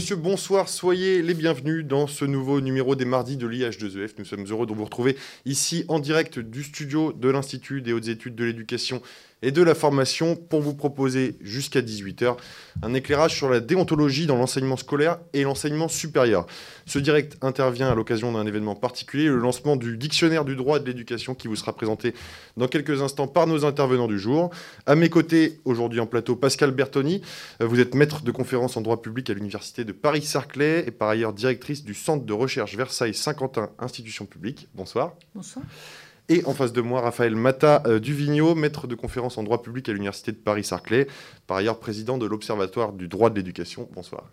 Monsieur, bonsoir, soyez les bienvenus dans ce nouveau numéro des mardis de l'IH2EF. E Nous sommes heureux de vous retrouver ici en direct du studio de l'Institut des hautes études de l'éducation et de la formation pour vous proposer jusqu'à 18h un éclairage sur la déontologie dans l'enseignement scolaire et l'enseignement supérieur. Ce direct intervient à l'occasion d'un événement particulier, le lancement du dictionnaire du droit de l'éducation qui vous sera présenté dans quelques instants par nos intervenants du jour. À mes côtés, aujourd'hui en plateau, Pascal Bertoni. Vous êtes maître de conférence en droit public à l'Université de Paris-Saclay et par ailleurs directrice du Centre de recherche Versailles-Saint-Quentin, institution publique. Bonsoir. Bonsoir. Et en face de moi, Raphaël Mata euh, Duvigneau, maître de conférence en droit public à l'Université de Paris-Saclay, par ailleurs président de l'Observatoire du droit de l'éducation. Bonsoir.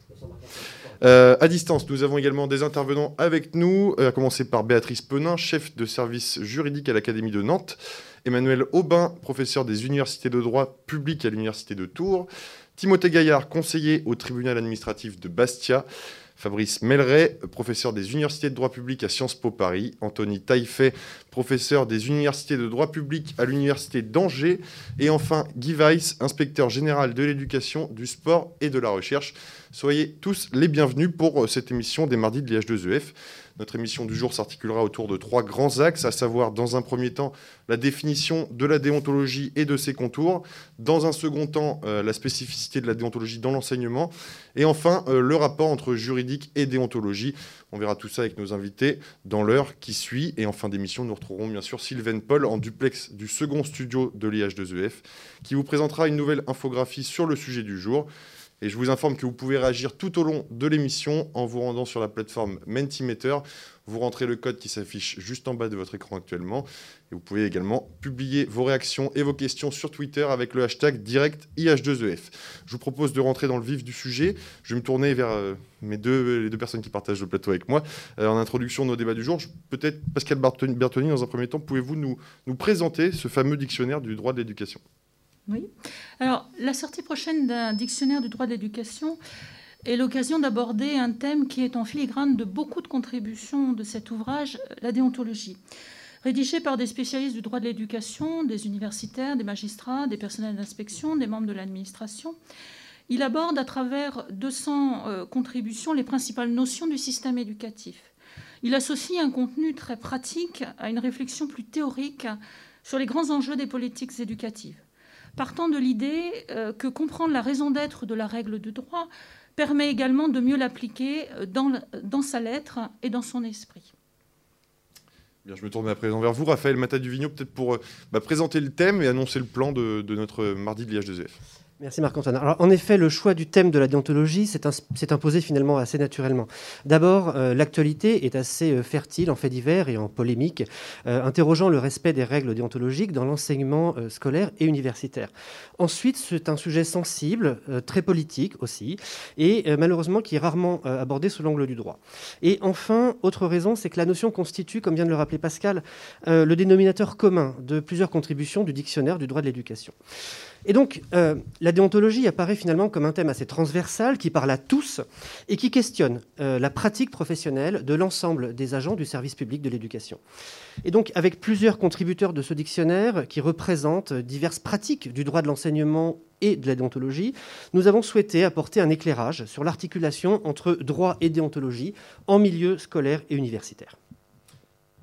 Euh, à distance, nous avons également des intervenants avec nous, euh, à commencer par Béatrice Penin, chef de service juridique à l'Académie de Nantes, Emmanuel Aubin, professeur des universités de droit public à l'Université de Tours, Timothée Gaillard, conseiller au tribunal administratif de Bastia, Fabrice Melleret, professeur des universités de droit public à Sciences Po Paris, Anthony Taillefer, professeur des universités de droit public à l'université d'Angers, et enfin Guy Weiss, inspecteur général de l'éducation, du sport et de la recherche. Soyez tous les bienvenus pour euh, cette émission des mardis de l'IH2EF. Notre émission du jour s'articulera autour de trois grands axes, à savoir dans un premier temps la définition de la déontologie et de ses contours, dans un second temps euh, la spécificité de la déontologie dans l'enseignement, et enfin euh, le rapport entre juridique et déontologie. On verra tout ça avec nos invités dans l'heure qui suit. Et en fin d'émission, nous retrouverons bien sûr Sylvain Paul en duplex du second studio de l'IH2EF, qui vous présentera une nouvelle infographie sur le sujet du jour. Et je vous informe que vous pouvez réagir tout au long de l'émission en vous rendant sur la plateforme Mentimeter. Vous rentrez le code qui s'affiche juste en bas de votre écran actuellement. Et vous pouvez également publier vos réactions et vos questions sur Twitter avec le hashtag DirectIH2EF. Je vous propose de rentrer dans le vif du sujet. Je vais me tourner vers euh, mes deux, les deux personnes qui partagent le plateau avec moi. Euh, en introduction de nos débats du jour, peut-être Pascal Bertoni, dans un premier temps, pouvez-vous nous, nous présenter ce fameux dictionnaire du droit de l'éducation? Oui. Alors, la sortie prochaine d'un dictionnaire du droit de l'éducation est l'occasion d'aborder un thème qui est en filigrane de beaucoup de contributions de cet ouvrage, la déontologie. Rédigé par des spécialistes du droit de l'éducation, des universitaires, des magistrats, des personnels d'inspection, des membres de l'administration, il aborde à travers 200 euh, contributions les principales notions du système éducatif. Il associe un contenu très pratique à une réflexion plus théorique sur les grands enjeux des politiques éducatives partant de l'idée euh, que comprendre la raison d'être de la règle de droit permet également de mieux l'appliquer euh, dans, sa lettre et dans son esprit. Bien, je me tourne à présent vers vous, Raphaël Mata peut-être pour euh, bah, présenter le thème et annoncer le plan de, de notre mardi de l'IH2F. Merci Marc-Antoine. Alors, en effet, le choix du thème de la déontologie s'est imposé finalement assez naturellement. D'abord, euh, l'actualité est assez euh, fertile en faits divers et en polémiques, euh, interrogeant le respect des règles déontologiques dans l'enseignement scolaire et universitaire. Ensuite, c'est un sujet sensible, très politique aussi, et malheureusement qui est rarement abordé sous l'angle du droit. Et enfin, autre raison, c'est que la notion constitue, comme vient de le rappeler Pascal, le dénominateur commun de plusieurs contributions du dictionnaire du droit de l'éducation. Et donc, euh, la déontologie apparaît finalement comme un thème assez transversal qui parle à tous et qui questionne euh, la pratique professionnelle de l'ensemble des agents du service public de l'éducation. Et donc, avec plusieurs contributeurs de ce dictionnaire qui représentent diverses pratiques du droit de l'enseignement et de la déontologie, nous avons souhaité apporter un éclairage sur l'articulation entre droit et déontologie en milieu scolaire et universitaire.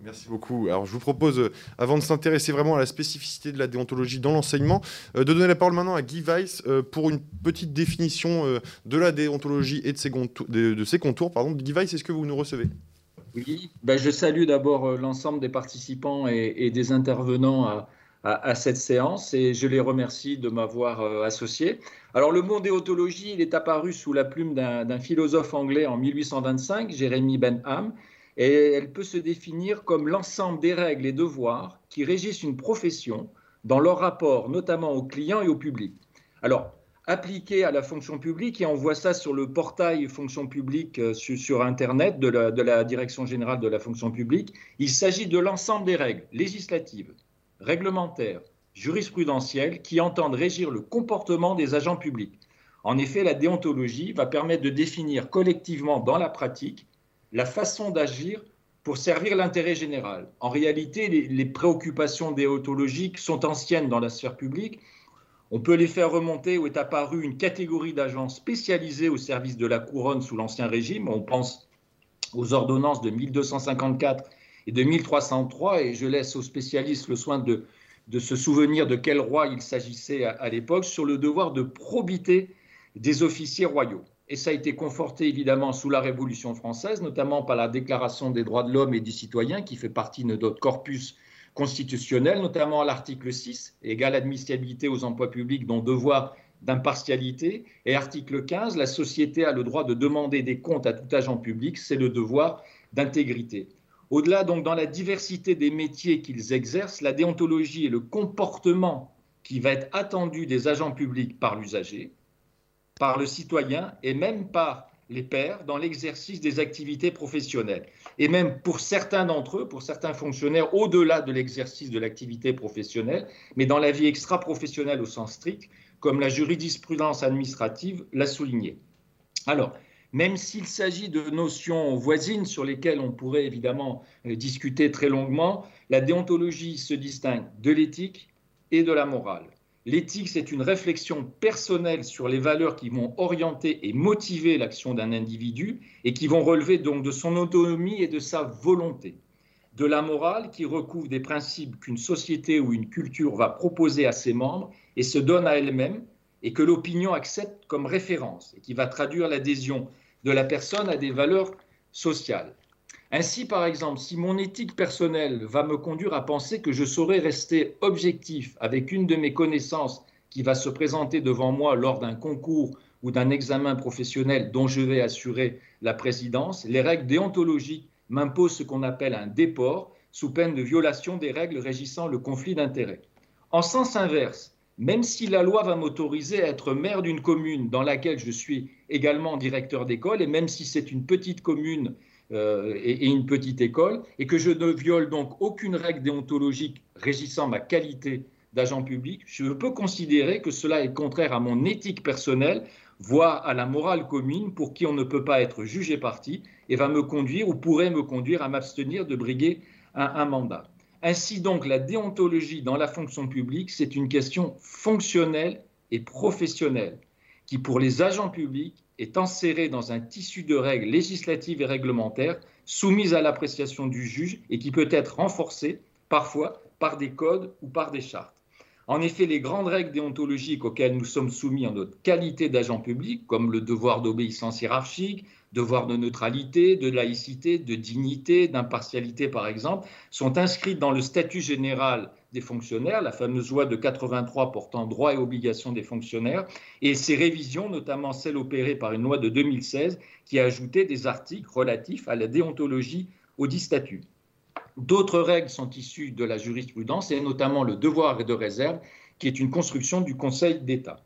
Merci beaucoup. Alors, je vous propose, euh, avant de s'intéresser vraiment à la spécificité de la déontologie dans l'enseignement, euh, de donner la parole maintenant à Guy Weiss euh, pour une petite définition de la déontologie et de ses, contours. De ses. Guy Weiss, est-ce que vous nous recevez? Oui, ben, je salue d'abord l'ensemble des participants et, des intervenants à, à, cette séance et je les remercie de m'avoir associé. Alors le mot déontologie, il est apparu sous la plume d'un philosophe anglais en 1825, Jérémy Benham, elle peut se définir comme l'ensemble des règles et devoirs qui régissent une profession dans leur rapport notamment aux clients et au public. Alors, appliqué à la fonction publique, et on voit ça sur le portail fonction publique euh, sur, Internet de la Direction générale de la fonction publique, il s'agit de l'ensemble des règles législatives, réglementaires, jurisprudentielles qui entendent régir le comportement des agents publics. En effet, la déontologie va permettre de définir collectivement dans la pratique la façon d'agir pour servir l'intérêt général. En réalité, les, préoccupations déontologiques sont anciennes dans la sphère publique. On peut les faire remonter où est apparue une catégorie d'agents spécialisés au service de la couronne sous l'Ancien Régime. On pense aux ordonnances de 1254 et de 1303, et je laisse aux spécialistes le soin de se souvenir de quel roi il s'agissait à, l'époque, sur le devoir de probité des officiers royaux. Et ça a été conforté évidemment sous la Révolution française, notamment par la Déclaration des droits de l'homme et du citoyen, qui fait partie de notre corpus constitutionnel, notamment à l'article 6, égale admissibilité aux emplois publics, dont devoir d'impartialité, et article 15, la société a le droit de demander des comptes à tout agent public, c'est le devoir d'intégrité. Au-delà, donc, dans la diversité des métiers qu'ils exercent, la déontologie et le comportement qui va être attendu des agents publics par l'usager, par le citoyen et même par les pairs dans l'exercice des activités professionnelles. Et même pour certains d'entre eux, pour certains fonctionnaires, au-delà de l'exercice de l'activité professionnelle, mais dans la vie extra-professionnelle au sens strict, comme la jurisprudence administrative l'a souligné. Alors, même s'il s'agit de notions voisines sur lesquelles on pourrait évidemment euh, discuter très longuement, la déontologie se distingue de l'éthique et de la morale. L'éthique, c'est une réflexion personnelle sur les valeurs qui vont orienter et motiver l'action d'un individu et qui vont relever donc de son autonomie et de sa volonté. De la morale qui recouvre des principes qu'une société ou une culture va proposer à ses membres et se donne à elle-même et que l'opinion accepte comme référence et qui va traduire l'adhésion de la personne à des valeurs sociales. Ainsi, par exemple, si mon éthique personnelle va me conduire à penser que je saurais rester objectif avec une de mes connaissances qui va se présenter devant moi lors d'un concours ou d'un examen professionnel dont je vais assurer la présidence, les règles déontologiques m'imposent ce qu'on appelle un déport sous peine de violation des règles régissant le conflit d'intérêts. En sens inverse, même si la loi va m'autoriser à être maire d'une commune dans laquelle je suis également directeur d'école, et même si c'est une petite commune euh, et, une petite école, et que je ne viole donc aucune règle déontologique régissant ma qualité d'agent public, je peux considérer que cela est contraire à mon éthique personnelle, voire à la morale commune pour qui on ne peut pas être jugé parti, et va me conduire ou pourrait me conduire à m'abstenir de briguer un mandat. Ainsi donc, la déontologie dans la fonction publique, c'est une question fonctionnelle et professionnelle qui, pour les agents publics, est enserrée dans un tissu de règles législatives et réglementaires soumises à l'appréciation du juge et qui peut être renforcée parfois par des codes ou par des chartes. En effet, les grandes règles déontologiques auxquelles nous sommes soumis en notre qualité d'agent public, comme le devoir d'obéissance hiérarchique, devoir de neutralité, de laïcité, de dignité, d'impartialité par exemple, sont inscrites dans le statut général des fonctionnaires, la fameuse loi de 83 portant droits et obligations des fonctionnaires, et ces révisions, notamment celle opérée par une loi de 2016 qui a ajouté des articles relatifs à la déontologie au dit statut. D'autres règles sont issues de la jurisprudence, et notamment le devoir de réserve, qui est une construction du Conseil d'État.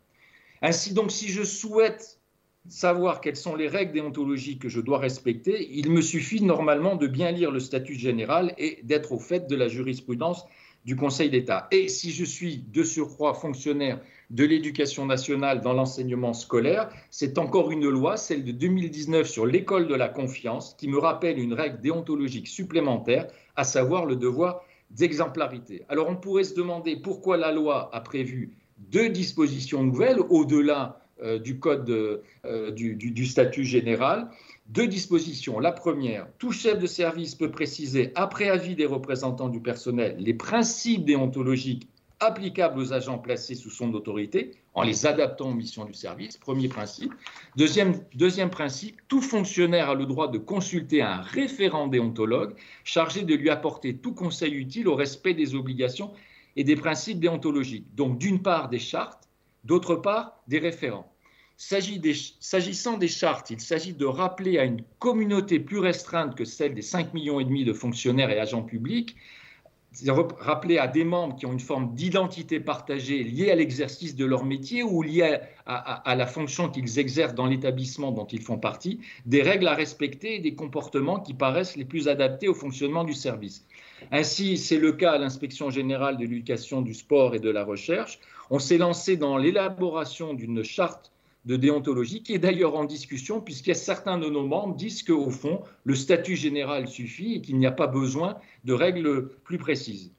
Ainsi donc, si je souhaite savoir quelles sont les règles déontologiques que je dois respecter, il me suffit normalement de bien lire le statut général et d'être au fait de la jurisprudence du Conseil d'État. Et si je suis de surcroît fonctionnaire de l'éducation nationale dans l'enseignement scolaire, c'est encore une loi, celle de 2019 sur l'école de la confiance, qui me rappelle une règle déontologique supplémentaire, à savoir le devoir d'exemplarité. Alors on pourrait se demander pourquoi la loi a prévu deux dispositions nouvelles au-delà euh, du code euh, du, statut général. Deux dispositions. La première, tout chef de service peut préciser, après avis des représentants du personnel, les principes déontologiques applicables aux agents placés sous son autorité en les adaptant aux missions du service. Premier principe. Deuxième, principe, tout fonctionnaire a le droit de consulter un référent déontologue chargé de lui apporter tout conseil utile au respect des obligations et des principes déontologiques. Donc d'une part des chartes, d'autre part des référents. S'agissant des chartes, il s'agit de rappeler à une communauté plus restreinte que celle des 5 millions et demi de fonctionnaires et agents publics rappeler à des membres qui ont une forme d'identité partagée liée à l'exercice de leur métier ou liée à, la fonction qu'ils exercent dans l'établissement dont ils font partie, des règles à respecter et des comportements qui paraissent les plus adaptés au fonctionnement du service. Ainsi, c'est le cas à l'inspection générale de l'éducation, du sport et de la recherche. On s'est lancé dans l'élaboration d'une charte de déontologie, qui est d'ailleurs en discussion, puisqu'il y a certains de nos membres disent qu'au fond, le statut général suffit et qu'il n'y a pas besoin de règles plus précises.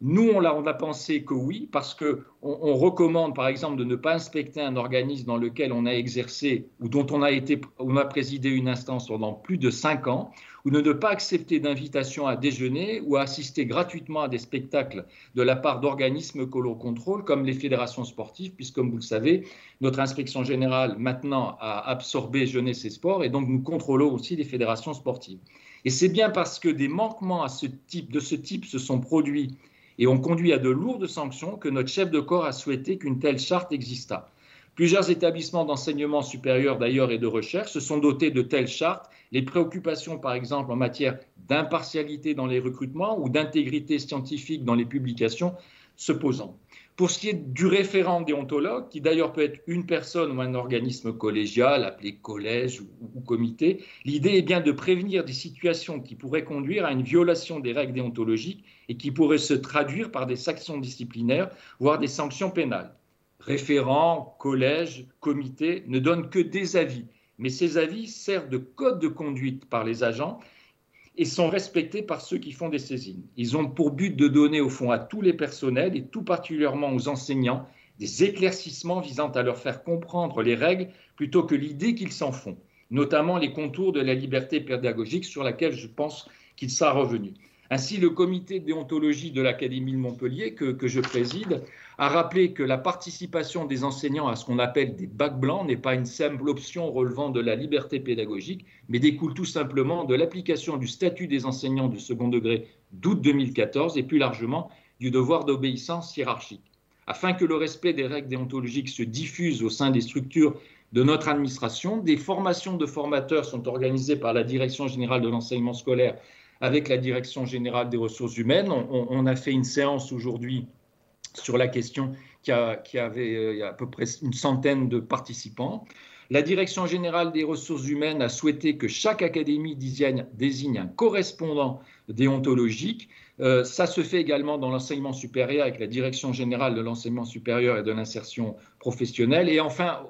Nous, on a, pensé que oui, parce qu'on on recommande, par exemple, de ne pas inspecter un organisme dans lequel on a exercé ou dont on a, été, on a présidé une instance pendant plus de cinq ans, ou ne pas accepter d'invitation à déjeuner ou à assister gratuitement à des spectacles de la part d'organismes que l'on contrôle, comme les fédérations sportives, puisque, comme vous le savez, notre inspection générale maintenant a absorbé Jeunesse et Sport, et donc nous contrôlons aussi les fédérations sportives. Et c'est bien parce que des manquements de ce type se sont produits et ont conduit à de lourdes sanctions que notre chef de corps a souhaité qu'une telle charte existât. Plusieurs établissements d'enseignement supérieur d'ailleurs et de recherche se sont dotés de telles chartes, les préoccupations par exemple en matière d'impartialité dans les recrutements ou d'intégrité scientifique dans les publications se posant. Pour ce qui est du référent déontologue, qui d'ailleurs peut être une personne ou un organisme collégial, appelé collège ou, comité, l'idée est bien de prévenir des situations qui pourraient conduire à une violation des règles déontologiques et qui pourraient se traduire par des sanctions disciplinaires, voire des sanctions pénales. Référent, collège, comité ne donnent que des avis, mais ces avis servent de code de conduite par les agents et sont respectés par ceux qui font des saisines. Ils ont pour but de donner au fond à tous les personnels et tout particulièrement aux enseignants des éclaircissements visant à leur faire comprendre les règles plutôt que l'idée qu'ils s'en font, notamment les contours de la liberté pédagogique sur laquelle je pense qu'il sera revenu. Ainsi, le comité de déontologie de l'Académie de Montpellier, que, je préside, a rappelé que la participation des enseignants à ce qu'on appelle des bacs blancs n'est pas une simple option relevant de la liberté pédagogique, mais découle tout simplement de l'application du statut des enseignants du second degré d'août 2014 et plus largement du devoir d'obéissance hiérarchique. Afin que le respect des règles déontologiques se diffuse au sein des structures de notre administration, des formations de formateurs sont organisées par la Direction générale de l'enseignement scolaire avec la Direction générale des ressources humaines. On, a fait une séance aujourd'hui sur la question qui, avait euh, à peu près une centaine de participants. La Direction générale des ressources humaines a souhaité que chaque académie désigne, un correspondant déontologique. Euh, ça se fait également dans l'enseignement supérieur avec la Direction générale de l'enseignement supérieur et de l'insertion professionnelle. Et enfin,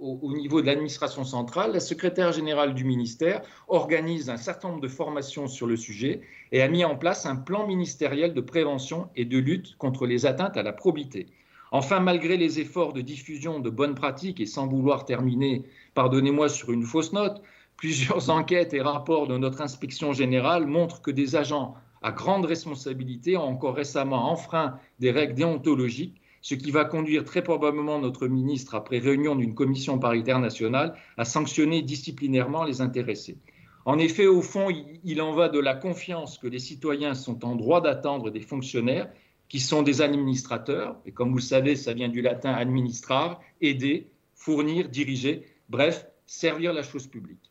au, niveau de l'administration centrale, la secrétaire générale du ministère organise un certain nombre de formations sur le sujet et a mis en place un plan ministériel de prévention et de lutte contre les atteintes à la probité. Enfin, malgré les efforts de diffusion de bonnes pratiques et sans vouloir terminer, pardonnez-moi, sur une fausse note, plusieurs enquêtes et rapports de notre inspection générale montrent que des agents à grande responsabilité ont encore récemment enfreint des règles déontologiques ce qui va conduire très probablement notre ministre, après réunion d'une commission paritaire nationale, à sanctionner disciplinairement les intéressés. En effet, au fond, il en va de la confiance que les citoyens sont en droit d'attendre des fonctionnaires qui sont des administrateurs, et comme vous le savez, ça vient du latin administrar, aider, fournir, diriger, bref, servir la chose publique.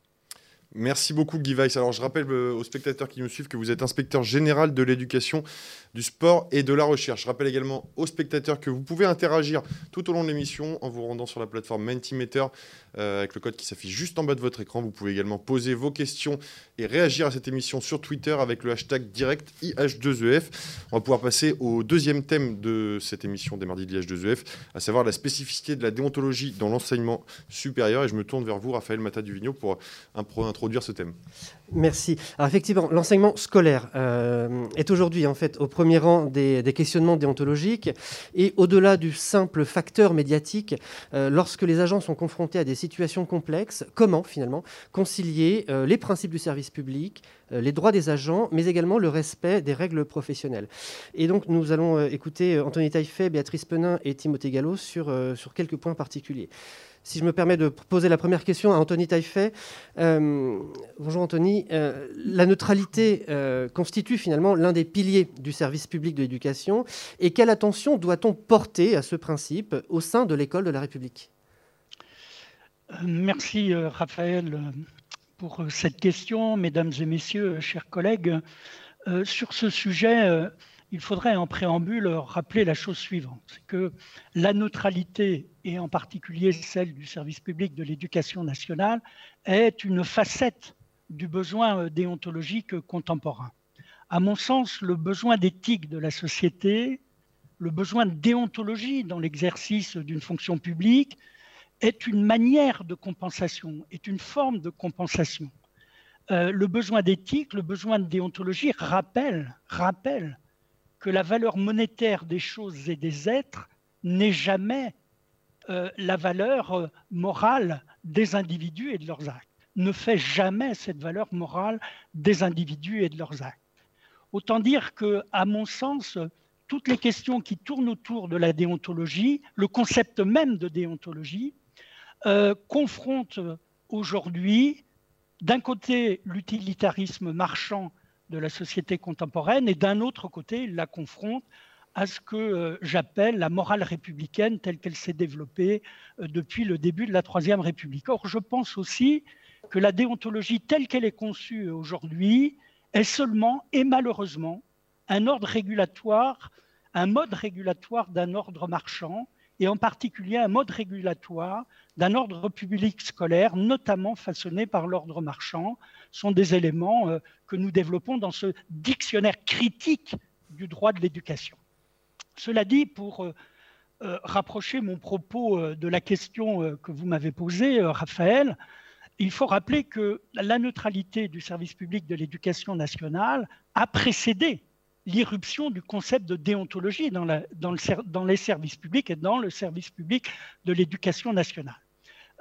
Merci beaucoup Guy Weiss. Alors je rappelle euh, aux spectateurs qui nous suivent que vous êtes inspecteur général de l'éducation, du sport et de la recherche. Je rappelle également aux spectateurs que vous pouvez interagir tout au long de l'émission en vous rendant sur la plateforme Mentimeter euh, avec le code qui s'affiche juste en bas de votre écran. Vous pouvez également poser vos questions et réagir à cette émission sur Twitter avec le hashtag direct IH2EF. On va pouvoir passer au deuxième thème de cette émission des mardis de l'IH2EF, à savoir la spécificité de la déontologie dans l'enseignement supérieur. Et je me tourne vers vous, Raphaël Mata-Duvigneau, pour ce thème. Merci. Effectivement, l'enseignement scolaire euh, est aujourd'hui en fait au premier rang des, questionnements déontologiques et au-delà du simple facteur médiatique, euh, lorsque les agents sont confrontés à des situations complexes, comment finalement concilier euh, les principes du service public, les droits des agents, mais également le respect des règles professionnelles. Et donc nous allons écouter Anthony Taillefer, Béatrice Penin et Timothée Gallo sur, sur quelques points particuliers si je me permets de poser la première question à Anthony Taillefer. Euh, bonjour Anthony. Euh, la neutralité euh, constitue finalement l'un des piliers du service public de l'éducation. Et quelle attention doit-on porter à ce principe au sein de l'école de la République? Merci Raphaël pour cette question, mesdames et messieurs, chers collègues. sur ce sujet, il faudrait en préambule rappeler la chose suivante, c'est que la neutralité, et en particulier celle du service public de l'éducation nationale, est une facette du besoin déontologique contemporain. À mon sens, le besoin d'éthique de la société, le besoin de déontologie dans l'exercice d'une fonction publique est une manière de compensation, est une forme de compensation. Euh, le besoin d'éthique, le besoin de déontologie rappelle, rappelle que la valeur monétaire des choses et des êtres n'est jamais euh, la valeur euh, morale des individus et de leurs actes, ne fait jamais cette valeur morale des individus et de leurs actes. Autant dire que, à mon sens, toutes les questions qui tournent autour de la déontologie, le concept même de déontologie, euh, confrontent aujourd'hui, d'un côté, l'utilitarisme marchand de la société contemporaine et d'un autre côté, il la confronte à ce que euh, j'appelle la morale républicaine telle qu'elle s'est développée euh, depuis le début de la Troisième République. Or, je pense aussi que la déontologie telle qu'elle est conçue aujourd'hui est seulement et malheureusement un ordre régulatoire, un mode régulatoire d'un ordre marchand et en particulier un mode régulatoire d'un ordre public scolaire, notamment façonné par l'ordre marchand, sont des éléments euh, que nous développons dans ce dictionnaire critique du droit de l'éducation. Cela dit, pour euh, euh, rapprocher mon propos de la question que vous m'avez posée, Raphaël, il faut rappeler que la neutralité du service public de l'éducation nationale a précédé l'irruption du concept de déontologie dans, les services publics et dans le service public de l'éducation nationale.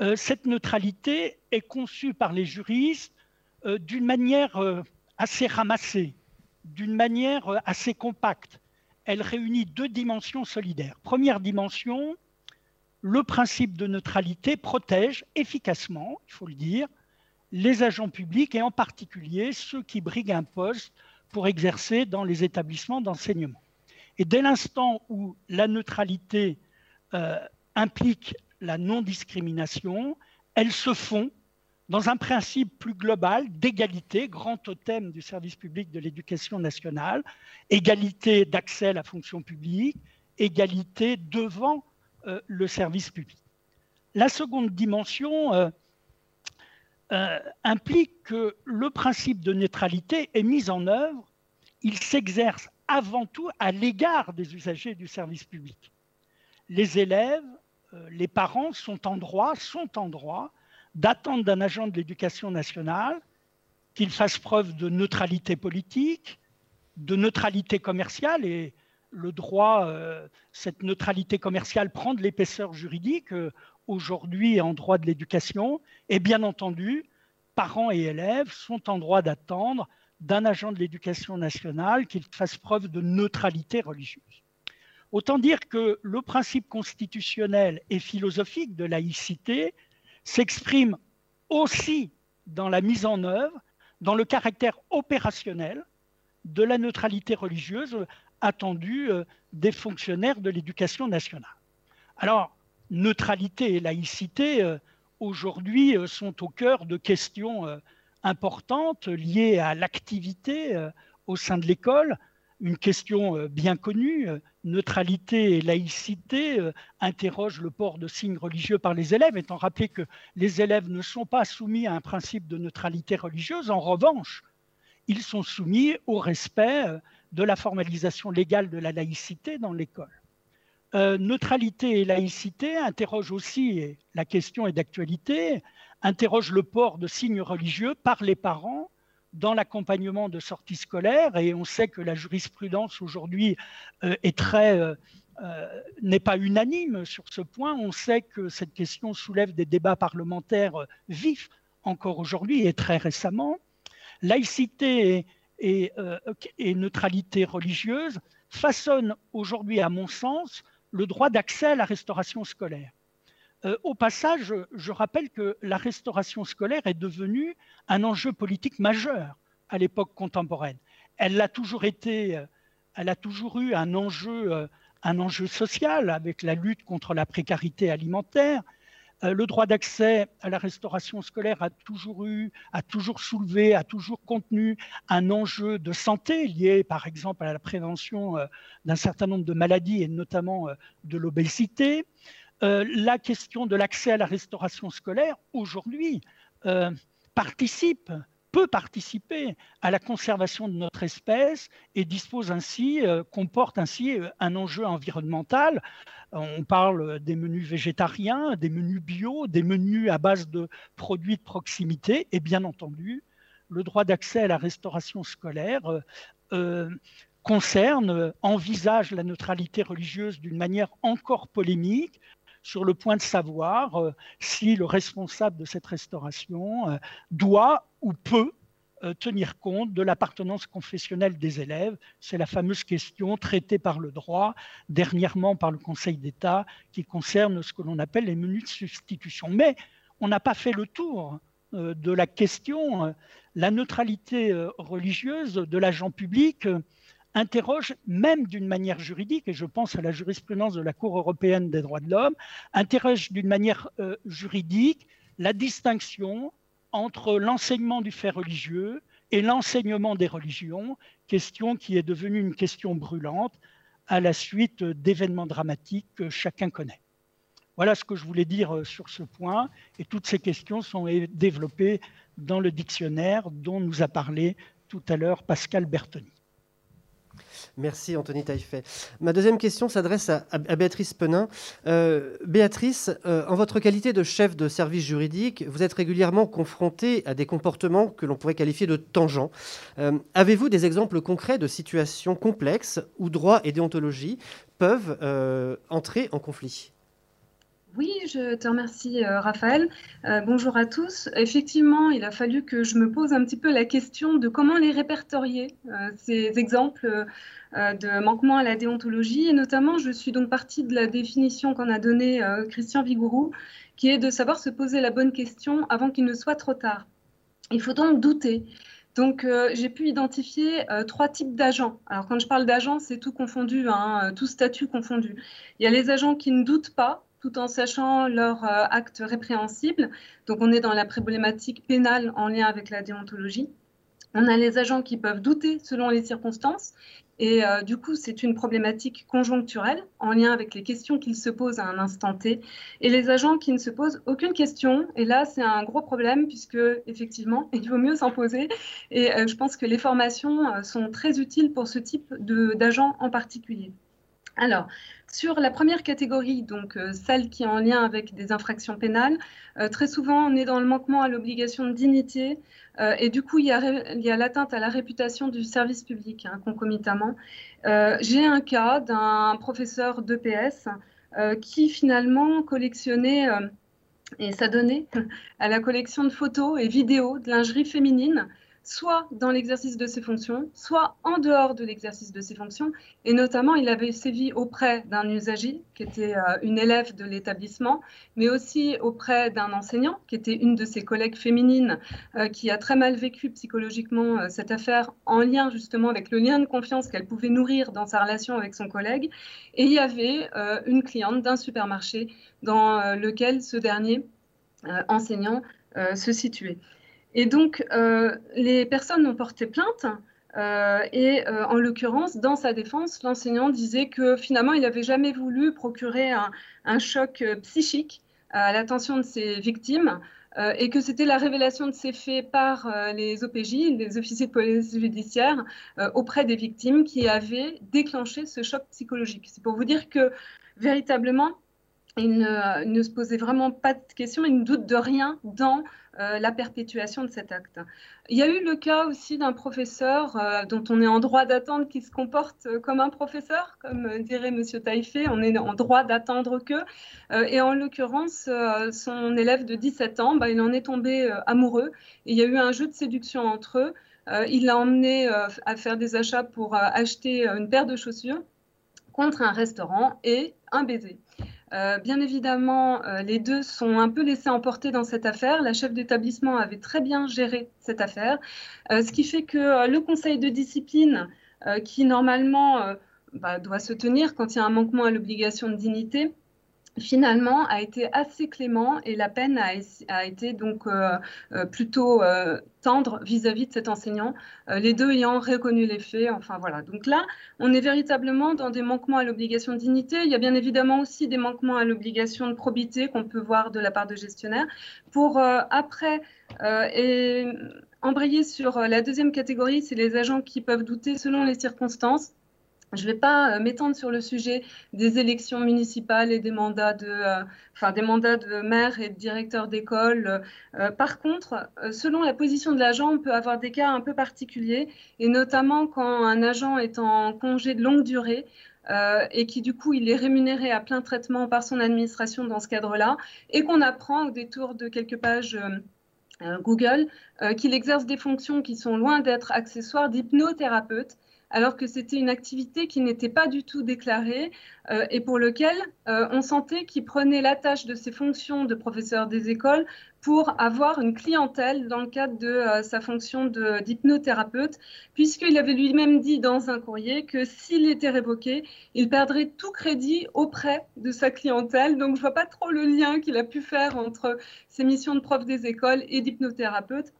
Euh, cette neutralité est conçue par les juristes euh, d'une manière euh, assez ramassée, d'une manière assez compacte. Elle réunit deux dimensions solidaires. Première dimension, le principe de neutralité protège efficacement, il faut le dire, les agents publics et en particulier ceux qui briguent un poste pour exercer dans les établissements d'enseignement. Et dès l'instant où la neutralité euh, implique la non-discrimination, elle se fond dans un principe plus global d'égalité, grand totem du service public de l'éducation nationale, égalité d'accès à la fonction publique, égalité devant euh, le service public. La seconde dimension euh, euh, implique que le principe de neutralité est mis en œuvre, il s'exerce avant tout à l'égard des usagers du service public. Les élèves, euh, les parents sont en droit, sont en droit d'attendre d'un agent de l'éducation nationale qu'il fasse preuve de neutralité politique, de neutralité commerciale et le droit, euh, cette neutralité commerciale prend de l'épaisseur juridique aujourd'hui en droit de l'éducation. Et bien entendu, parents et élèves sont en droit d'attendre d'un agent de l'éducation nationale qu'il fasse preuve de neutralité religieuse. Autant dire que le principe constitutionnel et philosophique de laïcité s'exprime aussi dans la mise en œuvre, dans le caractère opérationnel de la neutralité religieuse attendue euh, des fonctionnaires de l'éducation nationale. Alors, neutralité et laïcité, euh, aujourd'hui, euh, sont au cœur de questions euh, importantes liées à l'activité au sein de l'école. Une question bien connue, neutralité et laïcité, interroge le port de signes religieux par les élèves, étant rappelé que les élèves ne sont pas soumis à un principe de neutralité religieuse. En revanche, ils sont soumis au respect de la formalisation légale de la laïcité dans l'école. Euh, neutralité et laïcité interroge aussi, et la question est d'actualité, interroge le port de signes religieux par les parents dans l'accompagnement de sorties scolaires. Et on sait que la jurisprudence aujourd'hui euh, euh, n'est pas unanime sur ce point. On sait que cette question soulève des débats parlementaires vifs encore aujourd'hui et très récemment. laïcité et neutralité religieuse façonnent aujourd'hui, à mon sens, le droit d'accès à la restauration scolaire. Euh, au passage, je rappelle que la restauration scolaire est devenue un enjeu politique majeur à l'époque contemporaine. Elle a toujours été, euh, elle a toujours eu un enjeu, euh, un enjeu social avec la lutte contre la précarité alimentaire. Le droit d'accès à la restauration scolaire a toujours eu, a toujours soulevé, a toujours contenu un enjeu de santé lié, par exemple, à la prévention d'un certain nombre de maladies et notamment de l'obésité. Euh, la question de l'accès à la restauration scolaire, aujourd'hui, euh, participe, peut participer à la conservation de notre espèce et dispose ainsi, euh, comporte ainsi un enjeu environnemental. On parle des menus végétariens, des menus bio, des menus à base de produits de proximité et bien entendu, le droit d'accès à la restauration scolaire concerne, envisage la neutralité religieuse d'une manière encore polémique, sur le point de savoir euh, si le responsable de cette restauration euh, doit ou peut euh, tenir compte de l'appartenance confessionnelle des élèves. C'est la fameuse question traitée par le droit, dernièrement par le Conseil d'État, qui concerne ce que l'on appelle les menus de substitution. Mais on n'a pas fait le tour de la question, la neutralité religieuse de l'agent public interroge même d'une manière juridique, et je pense à la jurisprudence de la Cour européenne des droits de l'homme, interroge d'une manière euh, juridique la distinction entre l'enseignement du fait religieux et l'enseignement des religions, question qui est devenue une question brûlante à la suite d'événements dramatiques que chacun connaît. Voilà ce que je voulais dire euh, sur ce point, et toutes ces questions sont développées dans le dictionnaire dont nous a parlé tout à l'heure Pascal Bertoni. Merci Anthony Taillefer. Ma deuxième question s'adresse à, Béatrice Penin. Euh, Béatrice, euh, en votre qualité de chef de service juridique, vous êtes régulièrement confrontée à des comportements que l'on pourrait qualifier de tangents. Euh, avez-vous des exemples concrets de situations complexes où droit et déontologie peuvent entrer en conflit? Oui, je te remercie, euh, Raphaël. Euh, bonjour à tous. Effectivement, il a fallu que je me pose un petit peu la question de comment les répertorier, euh, ces exemples de manquement à la déontologie. Et notamment, je suis donc partie de la définition qu'en a donnée Christian Vigourou, qui est de savoir se poser la bonne question avant qu'il ne soit trop tard. Il faut donc douter. Donc, j'ai pu identifier trois types d'agents. Alors, quand je parle d'agents, c'est tout confondu, hein, tout statut confondu. Il y a les agents qui ne doutent pas, tout en sachant leur euh, acte répréhensible. Donc on est dans la problématique pénale en lien avec la déontologie. On a les agents qui peuvent douter selon les circonstances. Et euh, du coup, c'est une problématique conjoncturelle en lien avec les questions qu'ils se posent à un instant T. Et les agents qui ne se posent aucune question. Et là, c'est un gros problème puisque, effectivement, il vaut mieux s'en poser. Et euh, je pense que les formations sont très utiles pour ce type d'agents en particulier. Alors, sur la première catégorie, donc euh, celle qui est en lien avec des infractions pénales, euh, très souvent on est dans le manquement à l'obligation de dignité euh, et du coup il y a, l'atteinte à la réputation du service public hein, concomitamment. J'ai un cas d'un professeur d'EPS qui finalement collectionnait et s'adonnait à la collection de photos et vidéos de lingerie féminine soit dans l'exercice de ses fonctions, soit en dehors de l'exercice de ses fonctions. Et notamment, il avait sévi auprès d'un usager, qui était euh, une élève de l'établissement, mais aussi auprès d'un enseignant, qui était une de ses collègues féminines, euh, qui a très mal vécu psychologiquement euh, cette affaire en lien justement avec le lien de confiance qu'elle pouvait nourrir dans sa relation avec son collègue. Et il y avait une cliente d'un supermarché dans lequel ce dernier enseignant se situait. Et donc, euh, les personnes ont porté plainte. Euh, et euh, en l'occurrence, dans sa défense, l'enseignant disait que finalement, il n'avait jamais voulu procurer un, choc psychique à l'attention de ses victimes et que c'était la révélation de ces faits par les OPJ, les officiers de police judiciaire, auprès des victimes qui avaient déclenché ce choc psychologique. C'est pour vous dire que véritablement, il ne, se posait vraiment pas de questions, il ne doute de rien dans euh, la perpétuation de cet acte. Il y a eu le cas aussi d'un professeur euh, dont on est en droit d'attendre qui se comporte comme un professeur, comme dirait M. Taïfé, on est en droit d'attendre que. et en l'occurrence, son élève de 17 ans, bah, il en est tombé amoureux. il y a eu un jeu de séduction entre eux. il l'a emmené à faire des achats pour acheter une paire de chaussures contre un restaurant et un baiser. Euh, bien évidemment, euh, les deux sont un peu laissés emporter dans cette affaire. La chef d'établissement avait très bien géré cette affaire, euh, ce qui fait que le conseil de discipline, qui normalement bah, doit se tenir quand il y a un manquement à l'obligation de dignité, finalement a été assez clément et la peine a, été donc euh, euh, plutôt euh, tendre vis-à-vis de cet enseignant, les deux ayant reconnu les faits. Enfin voilà. Donc là, on est véritablement dans des manquements à l'obligation de dignité. Il y a bien évidemment aussi des manquements à l'obligation de probité qu'on peut voir de la part de gestionnaires. Pour après et embrayer sur la deuxième catégorie, c'est les agents qui peuvent douter selon les circonstances. Je ne vais pas euh, m'étendre sur le sujet des élections municipales et des mandats de, euh, mandats de maire et de directeur d'école. Euh, par contre, selon la position de l'agent, on peut avoir des cas un peu particuliers, et notamment quand un agent est en congé de longue durée. et qui du coup il est rémunéré à plein traitement par son administration dans ce cadre-là, et qu'on apprend au détour de quelques pages Google qu'il exerce des fonctions qui sont loin d'être accessoires d'hypnothérapeute alors que c'était une activité qui n'était pas du tout déclarée euh, et pour lequel euh, on sentait qu'il prenait la tâche de ses fonctions de professeur des écoles pour avoir une clientèle dans le cadre de euh, sa fonction d'hypnothérapeute, puisqu'il avait lui-même dit dans un courrier que s'il était révoqué, il perdrait tout crédit auprès de sa clientèle. Donc je ne vois pas trop le lien qu'il a pu faire entre ses missions de prof des écoles et d'hypnothérapeute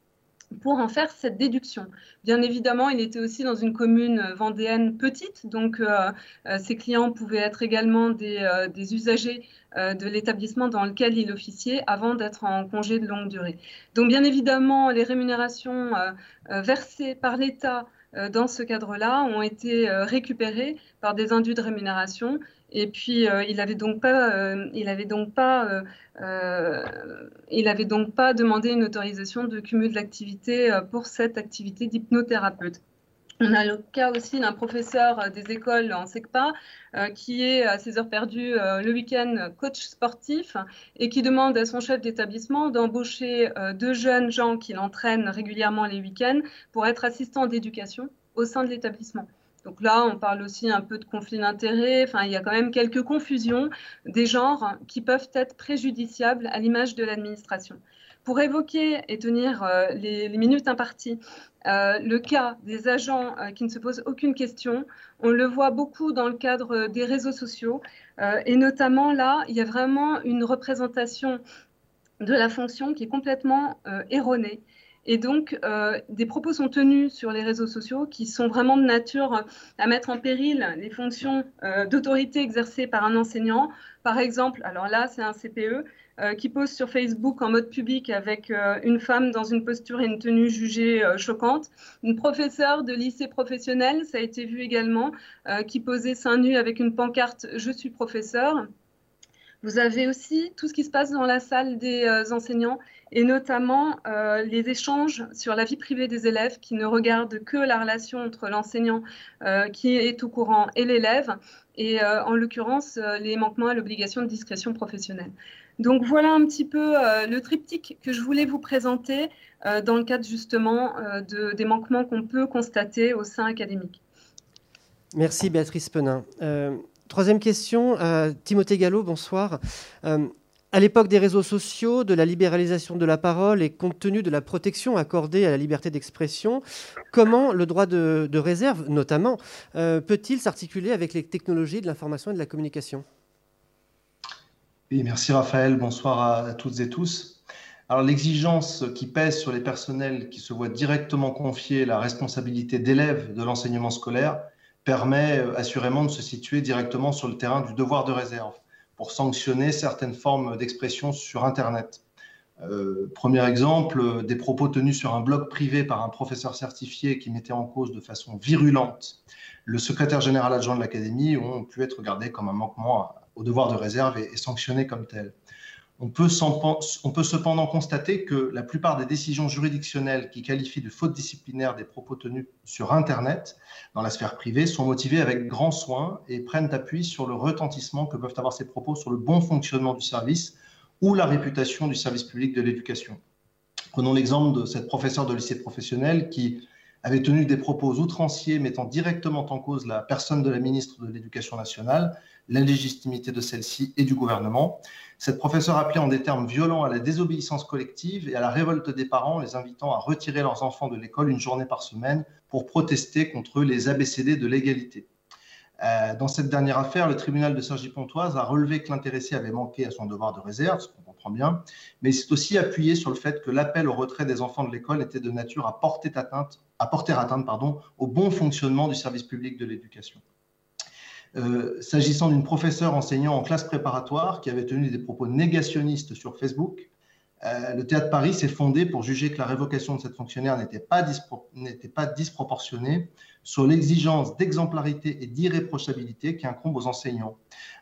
pour en faire cette déduction. Bien évidemment, il était aussi dans une commune vendéenne petite, donc euh, euh, ses clients pouvaient être également des, euh, usagers de l'établissement dans lequel il officiait avant d'être en congé de longue durée. Donc bien évidemment, les rémunérations versées par l'État dans ce cadre-là ont été récupérées par des indus de rémunération et puis, euh, il n'avait donc pas, euh, il avait donc pas, euh, il avait donc pas demandé une autorisation de cumul d'activité pour cette activité d'hypnothérapeute. On a le cas aussi d'un professeur des écoles en SECPA qui est à ses heures perdues le week-end coach sportif et qui demande à son chef d'établissement d'embaucher deux jeunes gens qu'il entraîne régulièrement les week-ends pour être assistant d'éducation au sein de l'établissement. Donc là, on parle aussi un peu de conflit d'intérêts. Enfin, il y a quand même quelques confusions des genres qui peuvent être préjudiciables à l'image de l'administration. Pour évoquer et tenir euh, les, minutes imparties, euh, le cas des agents euh, qui ne se posent aucune question, on le voit beaucoup dans le cadre des réseaux sociaux. et notamment là, il y a vraiment une représentation de la fonction qui est complètement erronée. Et donc, euh, des propos sont tenus sur les réseaux sociaux qui sont vraiment de nature à mettre en péril les fonctions euh, d'autorité exercées par un enseignant. Par exemple, alors là, c'est un CPE euh, qui pose sur Facebook en mode public avec une femme dans une posture et une tenue jugée choquante. Une professeure de lycée professionnel, ça a été vu également, qui posait seins nus avec une pancarte Je suis professeur. Vous avez aussi tout ce qui se passe dans la salle des enseignants et notamment euh, les échanges sur la vie privée des élèves qui ne regardent que la relation entre l'enseignant euh, qui est au courant et l'élève, et euh, en l'occurrence les manquements à l'obligation de discrétion professionnelle. Donc voilà un petit peu le triptyque que je voulais vous présenter dans le cadre justement de, des manquements qu'on peut constater au sein académique. Merci Béatrice Penin. troisième question, Timothée Gallo, bonsoir. À l'époque des réseaux sociaux, de la libéralisation de la parole et compte tenu de la protection accordée à la liberté d'expression, comment le droit de, réserve, notamment, euh, peut-il s'articuler avec les technologies de l'information et de la communication? Merci Raphaël, bonsoir à, toutes et tous. L'exigence qui pèse sur les personnels qui se voient directement confier la responsabilité d'élèves de l'enseignement scolaire permet euh, assurément de se situer directement sur le terrain du devoir de réserve pour sanctionner certaines formes d'expression sur Internet. Euh, premier exemple, des propos tenus sur un blog privé par un professeur certifié qui mettait en cause de façon virulente le secrétaire général adjoint de l'Académie ont pu être regardés comme un manquement au devoir de réserve est, sanctionné comme tel. On peut, cependant constater que la plupart des décisions juridictionnelles qui qualifient de faute disciplinaire des propos tenus sur Internet, dans la sphère privée, sont motivées avec grand soin et prennent appui sur le retentissement que peuvent avoir ces propos sur le bon fonctionnement du service ou la réputation du service public de l'éducation. Prenons l'exemple de cette professeure de lycée professionnel qui avait tenu des propos outranciers mettant directement en cause la personne de la ministre de l'Éducation nationale, la légitimité de celle-ci et du gouvernement. Cette professeure appelait en des termes violents à la désobéissance collective et à la révolte des parents, les invitant à retirer leurs enfants de l'école une journée par semaine pour protester contre les ABCD de l'égalité. Euh, dans cette dernière affaire, le tribunal de Cergy-Pontoise a relevé que l'intéressé avait manqué à son devoir de réserve, ce qu'on comprend bien, mais c'est aussi appuyé sur le fait que l'appel au retrait des enfants de l'école était de nature à porter atteinte, à porter atteinte pardon, au bon fonctionnement du service public de l'éducation. Euh, s'agissant d'une professeure enseignant en classe préparatoire qui avait tenu des propos négationnistes sur Facebook, euh, le Théâtre Paris s'est fondé pour juger que la révocation de cette fonctionnaire n'était pas, disproportionnée sur l'exigence d'exemplarité et d'irréprochabilité qui incombe aux enseignants.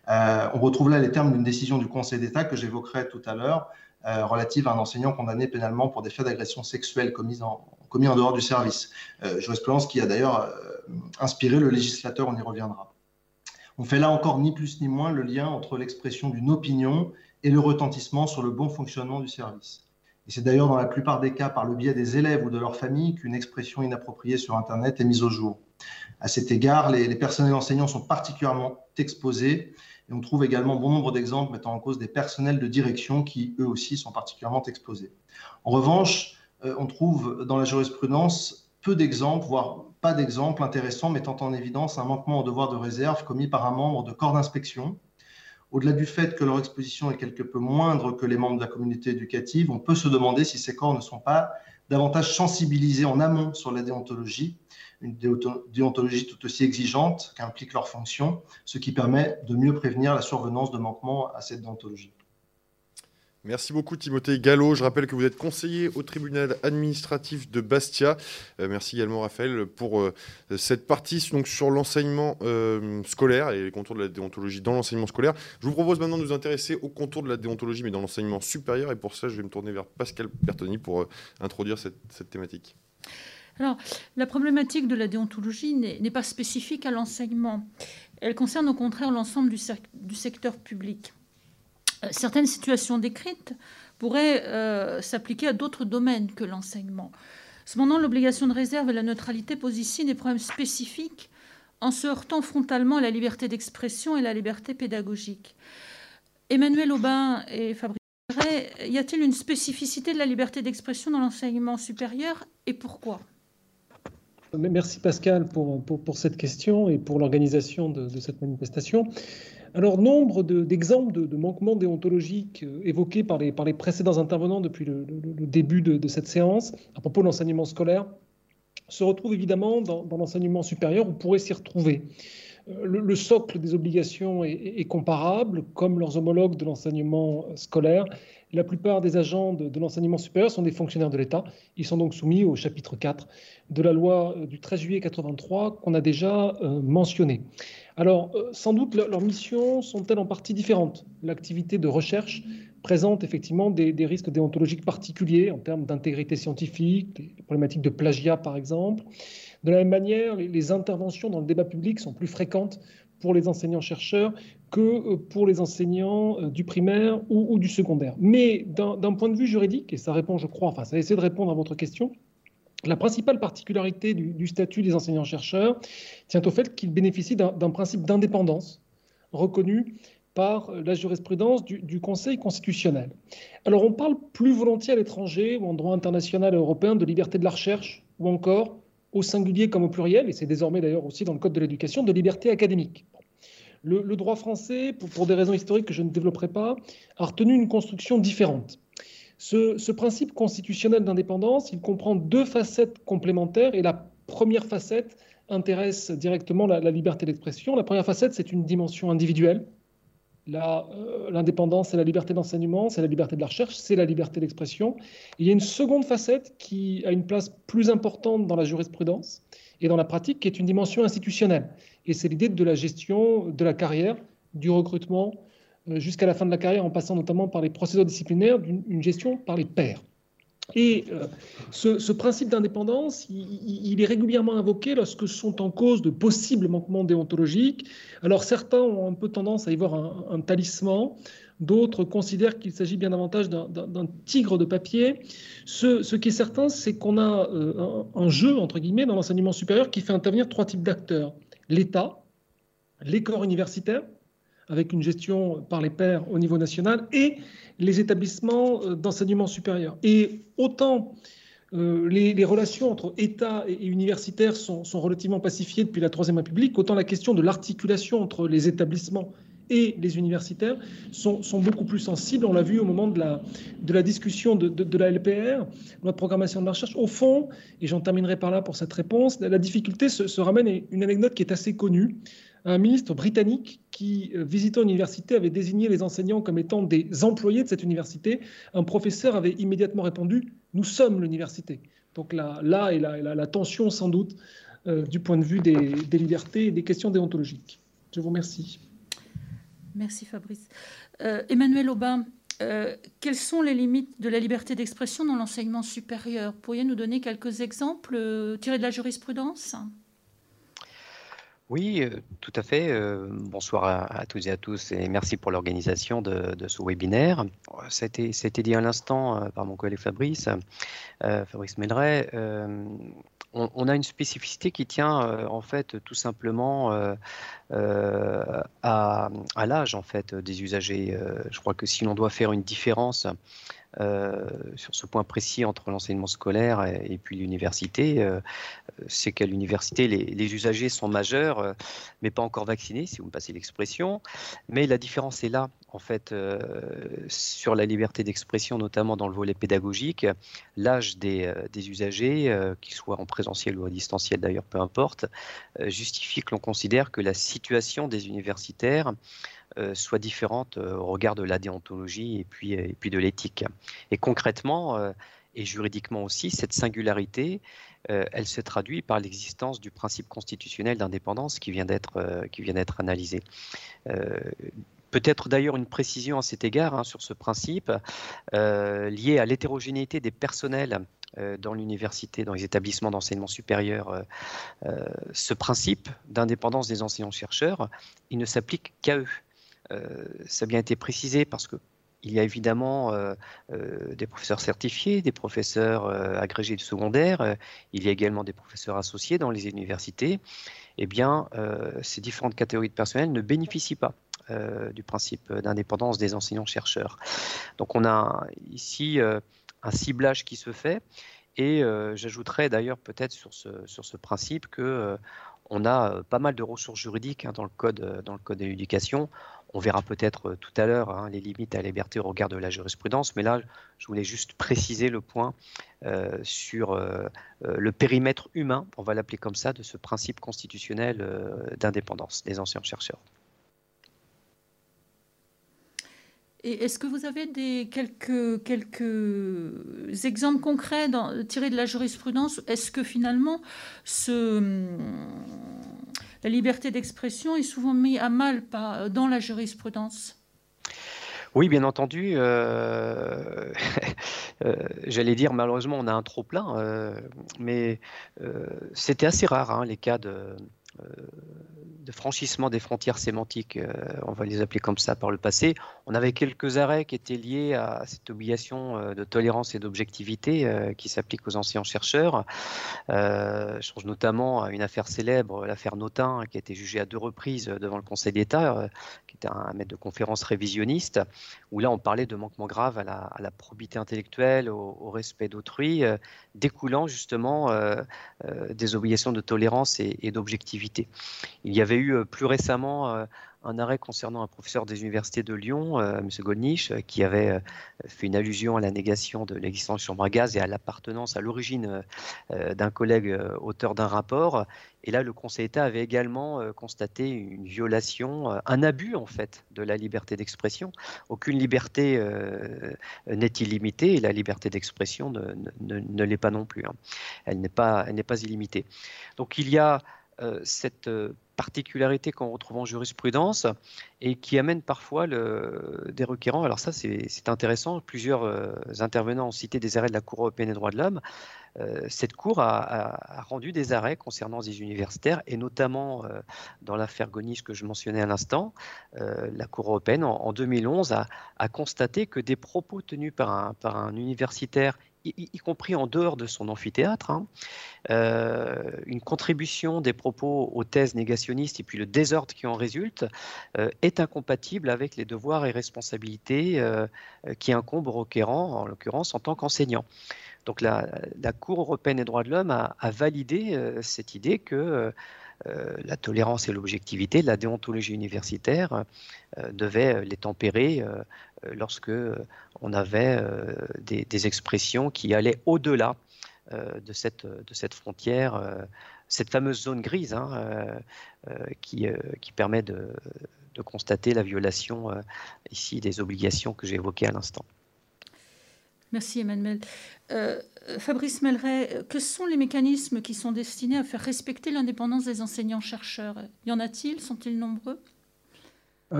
Euh, on retrouve là les termes d'une décision du Conseil d'État que j'évoquerai tout à l'heure, relative à un enseignant condamné pénalement pour des faits d'agression sexuelle commis en, dehors du service. jurisprudence qui a d'ailleurs inspiré le législateur, on y reviendra. On fait là encore ni plus ni moins le lien entre l'expression d'une opinion et le retentissement sur le bon fonctionnement du service. Et c'est d'ailleurs dans la plupart des cas par le biais des élèves ou de leur famille qu'une expression inappropriée sur Internet est mise au jour. À cet égard, les, personnels enseignants sont particulièrement exposés et on trouve également bon nombre d'exemples mettant en cause des personnels de direction qui, eux aussi, sont particulièrement exposés. En revanche, euh, on trouve dans la jurisprudence peu d'exemples, voire pas d'exemple intéressant mettant en évidence un manquement au devoir de réserve commis par un membre de corps d'inspection. Au-delà du fait que leur exposition est quelque peu moindre que les membres de la communauté éducative, on peut se demander si ces corps ne sont pas davantage sensibilisés en amont sur la déontologie, une déontologie tout aussi exigeante qu'implique leur fonction, ce qui permet de mieux prévenir la survenance de manquements à cette déontologie. Merci beaucoup Timothée Gallo. Je rappelle que vous êtes conseiller au tribunal administratif de Bastia. Euh, merci également Raphaël pour euh, cette partie sur l'enseignement euh, scolaire et les contours de la déontologie dans l'enseignement scolaire. Je vous propose maintenant de nous intéresser aux contours de la déontologie mais dans l'enseignement supérieur et pour ça je vais me tourner vers Pascal Bertoni pour introduire cette, thématique. Alors, la problématique de la déontologie n'est pas spécifique à l'enseignement. Elle concerne au contraire l'ensemble du secteur public. Euh, certaines situations décrites pourraient euh, s'appliquer à d'autres domaines que l'enseignement. Cependant, l'obligation de réserve et la neutralité posent ici des problèmes spécifiques en se heurtant frontalement à la liberté d'expression et la liberté pédagogique. Emmanuel Aubin et Fabrice y a-t-il une spécificité de la liberté d'expression dans l'enseignement supérieur et pourquoi? Merci Pascal pour, pour, cette question et pour l'organisation de, de, cette manifestation. Alors, nombre d'exemples de, manquements déontologiques euh, évoqués par les, précédents intervenants depuis le, début de, cette séance à propos de l'enseignement scolaire se retrouvent évidemment dans, l'enseignement supérieur, on pourrait s'y retrouver. Euh, le, socle des obligations est, comparable, comme leurs homologues de l'enseignement scolaire. La plupart des agents de, l'enseignement supérieur sont des fonctionnaires de l'État. Ils sont donc soumis au chapitre 4 de la loi euh, du 13 juillet 83 qu'on a déjà mentionné. Alors, euh, sans doute, leurs missions sont-elles en partie différentes? L'activité de recherche présente effectivement des, risques déontologiques particuliers en termes d'intégrité scientifique, des problématiques de plagiat par exemple. De la même manière, les, interventions dans le débat public sont plus fréquentes pour les enseignants-chercheurs que euh, pour les enseignants euh, du primaire ou, ou du secondaire. Mais d'un point de vue juridique, et ça répond, je crois, enfin ça essaie de répondre à votre question, la principale particularité du, statut des enseignants-chercheurs tient au fait qu'ils bénéficient d'un principe d'indépendance reconnu par la jurisprudence du, Conseil constitutionnel. Alors on parle plus volontiers à l'étranger ou en droit international et européen de liberté de la recherche ou encore au singulier comme au pluriel, et c'est désormais d'ailleurs aussi dans le Code de l'éducation, de liberté académique. Le, droit français, pour des raisons historiques que je ne développerai pas, a retenu une construction différente. Ce, principe constitutionnel d'indépendance, il comprend deux facettes complémentaires et la première facette intéresse directement la, liberté d'expression. La première facette, c'est une dimension individuelle. Euh, l'indépendance, c'est la liberté d'enseignement, c'est la liberté de la recherche, c'est la liberté d'expression. Il y a une seconde facette qui a une place plus importante dans la jurisprudence et dans la pratique, qui est une dimension institutionnelle. Et c'est l'idée de la gestion de la carrière du recrutement jusqu'à la fin de la carrière, en passant notamment par les procédures disciplinaires, d'une gestion par les pairs. Et ce, principe d'indépendance, il, est régulièrement invoqué lorsque sont en cause de possibles manquements déontologiques. Alors certains ont un peu tendance à y voir un talisman, D'autres considèrent qu'il s'agit bien davantage d'un tigre de papier. Ce, qui est certain, c'est qu'on a euh, un, jeu, entre guillemets, dans l'enseignement supérieur qui fait intervenir trois types d'acteurs. L'État, les corps universitaires, avec une gestion par les pairs au niveau national, et les établissements euh, d'enseignement supérieur. Et autant euh, les, relations entre État et, universitaires sont, sont, relativement pacifiées depuis la Troisième République, autant la question de l'articulation entre les établissements et les universitaires sont, beaucoup plus sensibles. On l'a vu au moment de la, de la discussion de, la LPR, loi de programmation de la recherche. Au fond, et j'en terminerai par là pour cette réponse, la difficulté se, ramène à une anecdote qui est assez connue. Un ministre britannique qui, euh, visitant une université, avait désigné les enseignants comme étant des employés de cette université. Un professeur avait immédiatement répondu Nous sommes l'université. Donc là, là est la, la, tension, sans doute, euh, du point de vue des, des libertés et des questions déontologiques. Je vous remercie. Merci Fabrice. Euh, Emmanuel Aubin, euh, quelles sont les limites de la liberté d'expression dans l'enseignement supérieur? Pourriez-vous nous donner quelques exemples euh, tirés de la jurisprudence? Oui, tout à fait. bonsoir à, toutes et à tous et merci pour l'organisation de, ce webinaire. Été, dit à l'instant par mon collègue Fabrice, Fabrice Melleret on, a une spécificité qui tient euh, en fait tout simplement euh, euh, à, l'âge en fait des usagers. je crois que si l'on doit faire une différence sur ce point précis entre l'enseignement scolaire et, puis l'université, euh, c'est qu'à l'université, les, usagers sont majeurs, euh, mais pas encore vaccinés, si vous me passez l'expression. Mais la différence est là, en fait, sur la liberté d'expression, notamment dans le volet pédagogique. L'âge des, des, usagers, qu'ils soient en présentiel ou à distanciel d'ailleurs, peu importe, justifie que l'on considère que la situation des universitaires euh, soit différente euh, au regard de la déontologie et puis, puis de l'éthique. Et concrètement, euh, et juridiquement aussi, cette singularité, elle se traduit par l'existence du principe constitutionnel d'indépendance qui vient d'être qui vient d'être analysé. Peut-être d'ailleurs une précision à cet égard hein, sur ce principe lié à l'hétérogénéité des personnels dans l'université, dans les établissements d'enseignement supérieur. ce principe d'indépendance des enseignants-chercheurs, il ne s'applique qu'à eux. Euh, ça a bien été précisé parce que il y a évidemment euh, euh, des professeurs certifiés, des professeurs agrégés du secondaire, il y a également des professeurs associés dans les universités. Eh bien, ces différentes catégories de personnel ne bénéficient pas du principe d'indépendance des enseignants-chercheurs. Donc on a ici un ciblage qui se fait. Et j'ajouterais d'ailleurs peut-être sur ce, principe que on a pas mal de ressources juridiques hein, dans le code, dans le code de l'éducation. On verra peut-être euh, tout à l'heure hein, les limites à la liberté au regard de la jurisprudence, mais là, je voulais juste préciser le point euh, sur euh, le périmètre humain, on va l'appeler comme ça, de ce principe constitutionnel d'indépendance des anciens chercheurs. Et est-ce que vous avez des, quelques, quelques exemples concrets tirés de la jurisprudence? Est-ce que finalement ce, la liberté d'expression est souvent mise à mal dans la jurisprudence. Oui, bien entendu. Euh, euh, j'allais dire, malheureusement, on a un trop plein, euh, mais c'était assez rare, hein, les cas de, de franchissement des frontières sémantiques, euh, on va les appeler comme ça par le passé. On avait quelques arrêts qui étaient liés à cette obligation euh, de tolérance et d'objectivité euh, qui s'applique aux anciens chercheurs. je pense notamment à une affaire célèbre, l'affaire Notin, qui a été jugée à deux reprises devant le Conseil d'État, qui était un maître de conférence révisionniste, où là on parlait de manquements graves à la, probité intellectuelle, au, respect d'autrui, découlant justement des obligations de tolérance et d'objectivité. Il y avait eu euh, plus récemment euh, un arrêt concernant un professeur des universités de Lyon, euh, M. Goldnich, qui avait fait une allusion à la négation de l'existence de chambre à gaz et à l'appartenance à l'origine d'un collègue auteur d'un rapport. Et là, le Conseil d'État avait également constaté une violation, un abus en fait de la liberté d'expression. Aucune liberté n'est illimitée et la liberté d'expression ne, ne, l'est pas non plus. Hein. Elle n'est pas, pas illimitée. Donc il y a cette particularité qu'on retrouve en jurisprudence et qui amène parfois des requérants. Alors ça, c'est intéressant. Plusieurs intervenants ont cité des arrêts de la Cour européenne des droits de l'homme. cette Cour a, rendu des arrêts concernant des universitaires et notamment dans l'affaire Gonis que je mentionnais à l'instant, la Cour européenne en, 2011 a, a, constaté que des propos tenus par un, par un universitaire y, compris en dehors de son amphithéâtre, hein, euh, une contribution des propos aux thèses négationnistes et puis le désordre qui en résulte euh, est incompatible avec les devoirs et responsabilités euh, qui incombent au requérant, en l'occurrence en tant qu'enseignant. Donc la, Cour européenne des droits de l'homme a, validé cette idée que la tolérance et l'objectivité, la déontologie universitaire devaient les tempérer lorsque on avait euh, des, expressions qui allaient au-delà de, cette, de cette frontière, cette fameuse zone grise hein, qui, qui permet de, de, constater la violation ici des obligations que j'ai évoquées à l'instant. Merci Emmanuel. Fabrice Melleret, que sont les mécanismes qui sont destinés à faire respecter l'indépendance des enseignants-chercheurs? Y en a-t-il? Sont-ils nombreux?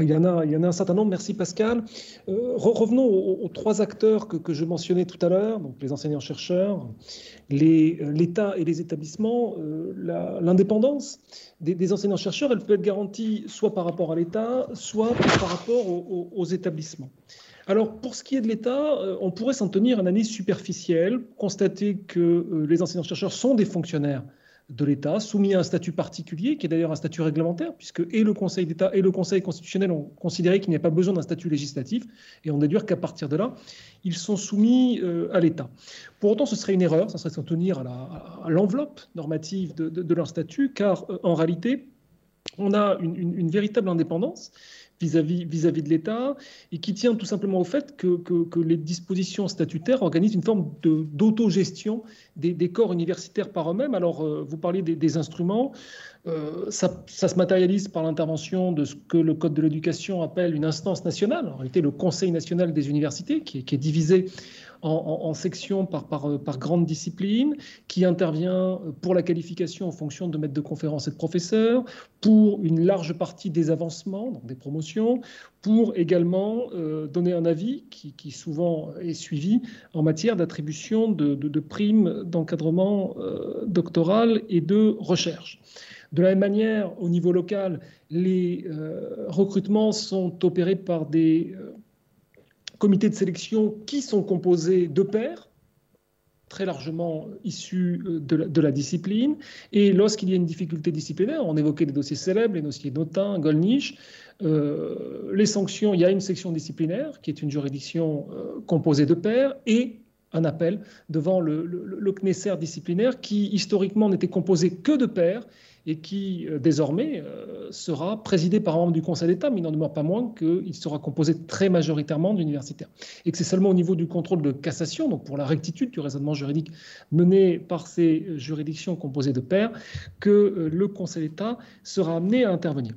Il y, en a, il y en a un certain nombre, merci Pascal. Euh, revenons aux, trois acteurs que, je mentionnais tout à l'heure, donc les enseignants-chercheurs, euh, l'État et les établissements. Euh, l'indépendance des, enseignants-chercheurs, elle peut être garantie soit par rapport à l'État, soit par rapport aux, établissements. Alors, pour ce qui est de l'État, on pourrait s'en tenir à une analyse superficielle, constater que les enseignants-chercheurs sont des fonctionnaires de l'État, soumis à un statut particulier, qui est d'ailleurs un statut réglementaire, puisque et le Conseil d'État et le Conseil constitutionnel ont considéré qu'il n'y a pas besoin d'un statut législatif, et on déduire qu'à partir de là, ils sont soumis euh, à l'État. Pour autant, ce serait une erreur, ça serait s'en tenir à l'enveloppe normative de, leur statut, car euh, en réalité, on a une véritable indépendance vis-à-vis vis-à-vis de l'État et qui tient tout simplement au fait que, que, les dispositions statutaires organisent une forme d'autogestion des, des, corps universitaires par eux-mêmes. Alors, euh, vous parliez des, instruments, euh, ça, se matérialise par l'intervention de ce que le Code de l'éducation appelle une instance nationale, en réalité le Conseil national des universités, qui qui est divisé en, sections par, par, par, grande discipline, qui intervient pour la qualification en fonction de maîtres de conférences et de professeurs, pour une large partie des avancements, donc des promotions, pour également euh, donner un avis qui, qui, souvent est suivi en matière d'attribution de, de, primes d'encadrement euh, doctoral et de recherche. De la même manière, au niveau local, les euh, recrutements sont opérés par des comités de sélection qui sont composés de pairs, très largement issus euh, de la, discipline. Et lorsqu'il y a une difficulté disciplinaire, on évoquait des dossiers célèbres, les dossiers Notin, Golnisch, euh, les sanctions, il y a une section disciplinaire qui est une juridiction euh, composée de pairs et un appel devant le, le, CNESER disciplinaire qui historiquement n'était composé que de pairs et qui euh, désormais euh, sera présidé par un membre du Conseil d'État, mais il n'en demeure pas moins qu'il sera composé très majoritairement d'universitaires. Et que c'est seulement au niveau du contrôle de cassation, donc pour la rectitude du raisonnement juridique mené par ces juridictions composées de pairs, que euh, le Conseil d'État sera amené à intervenir.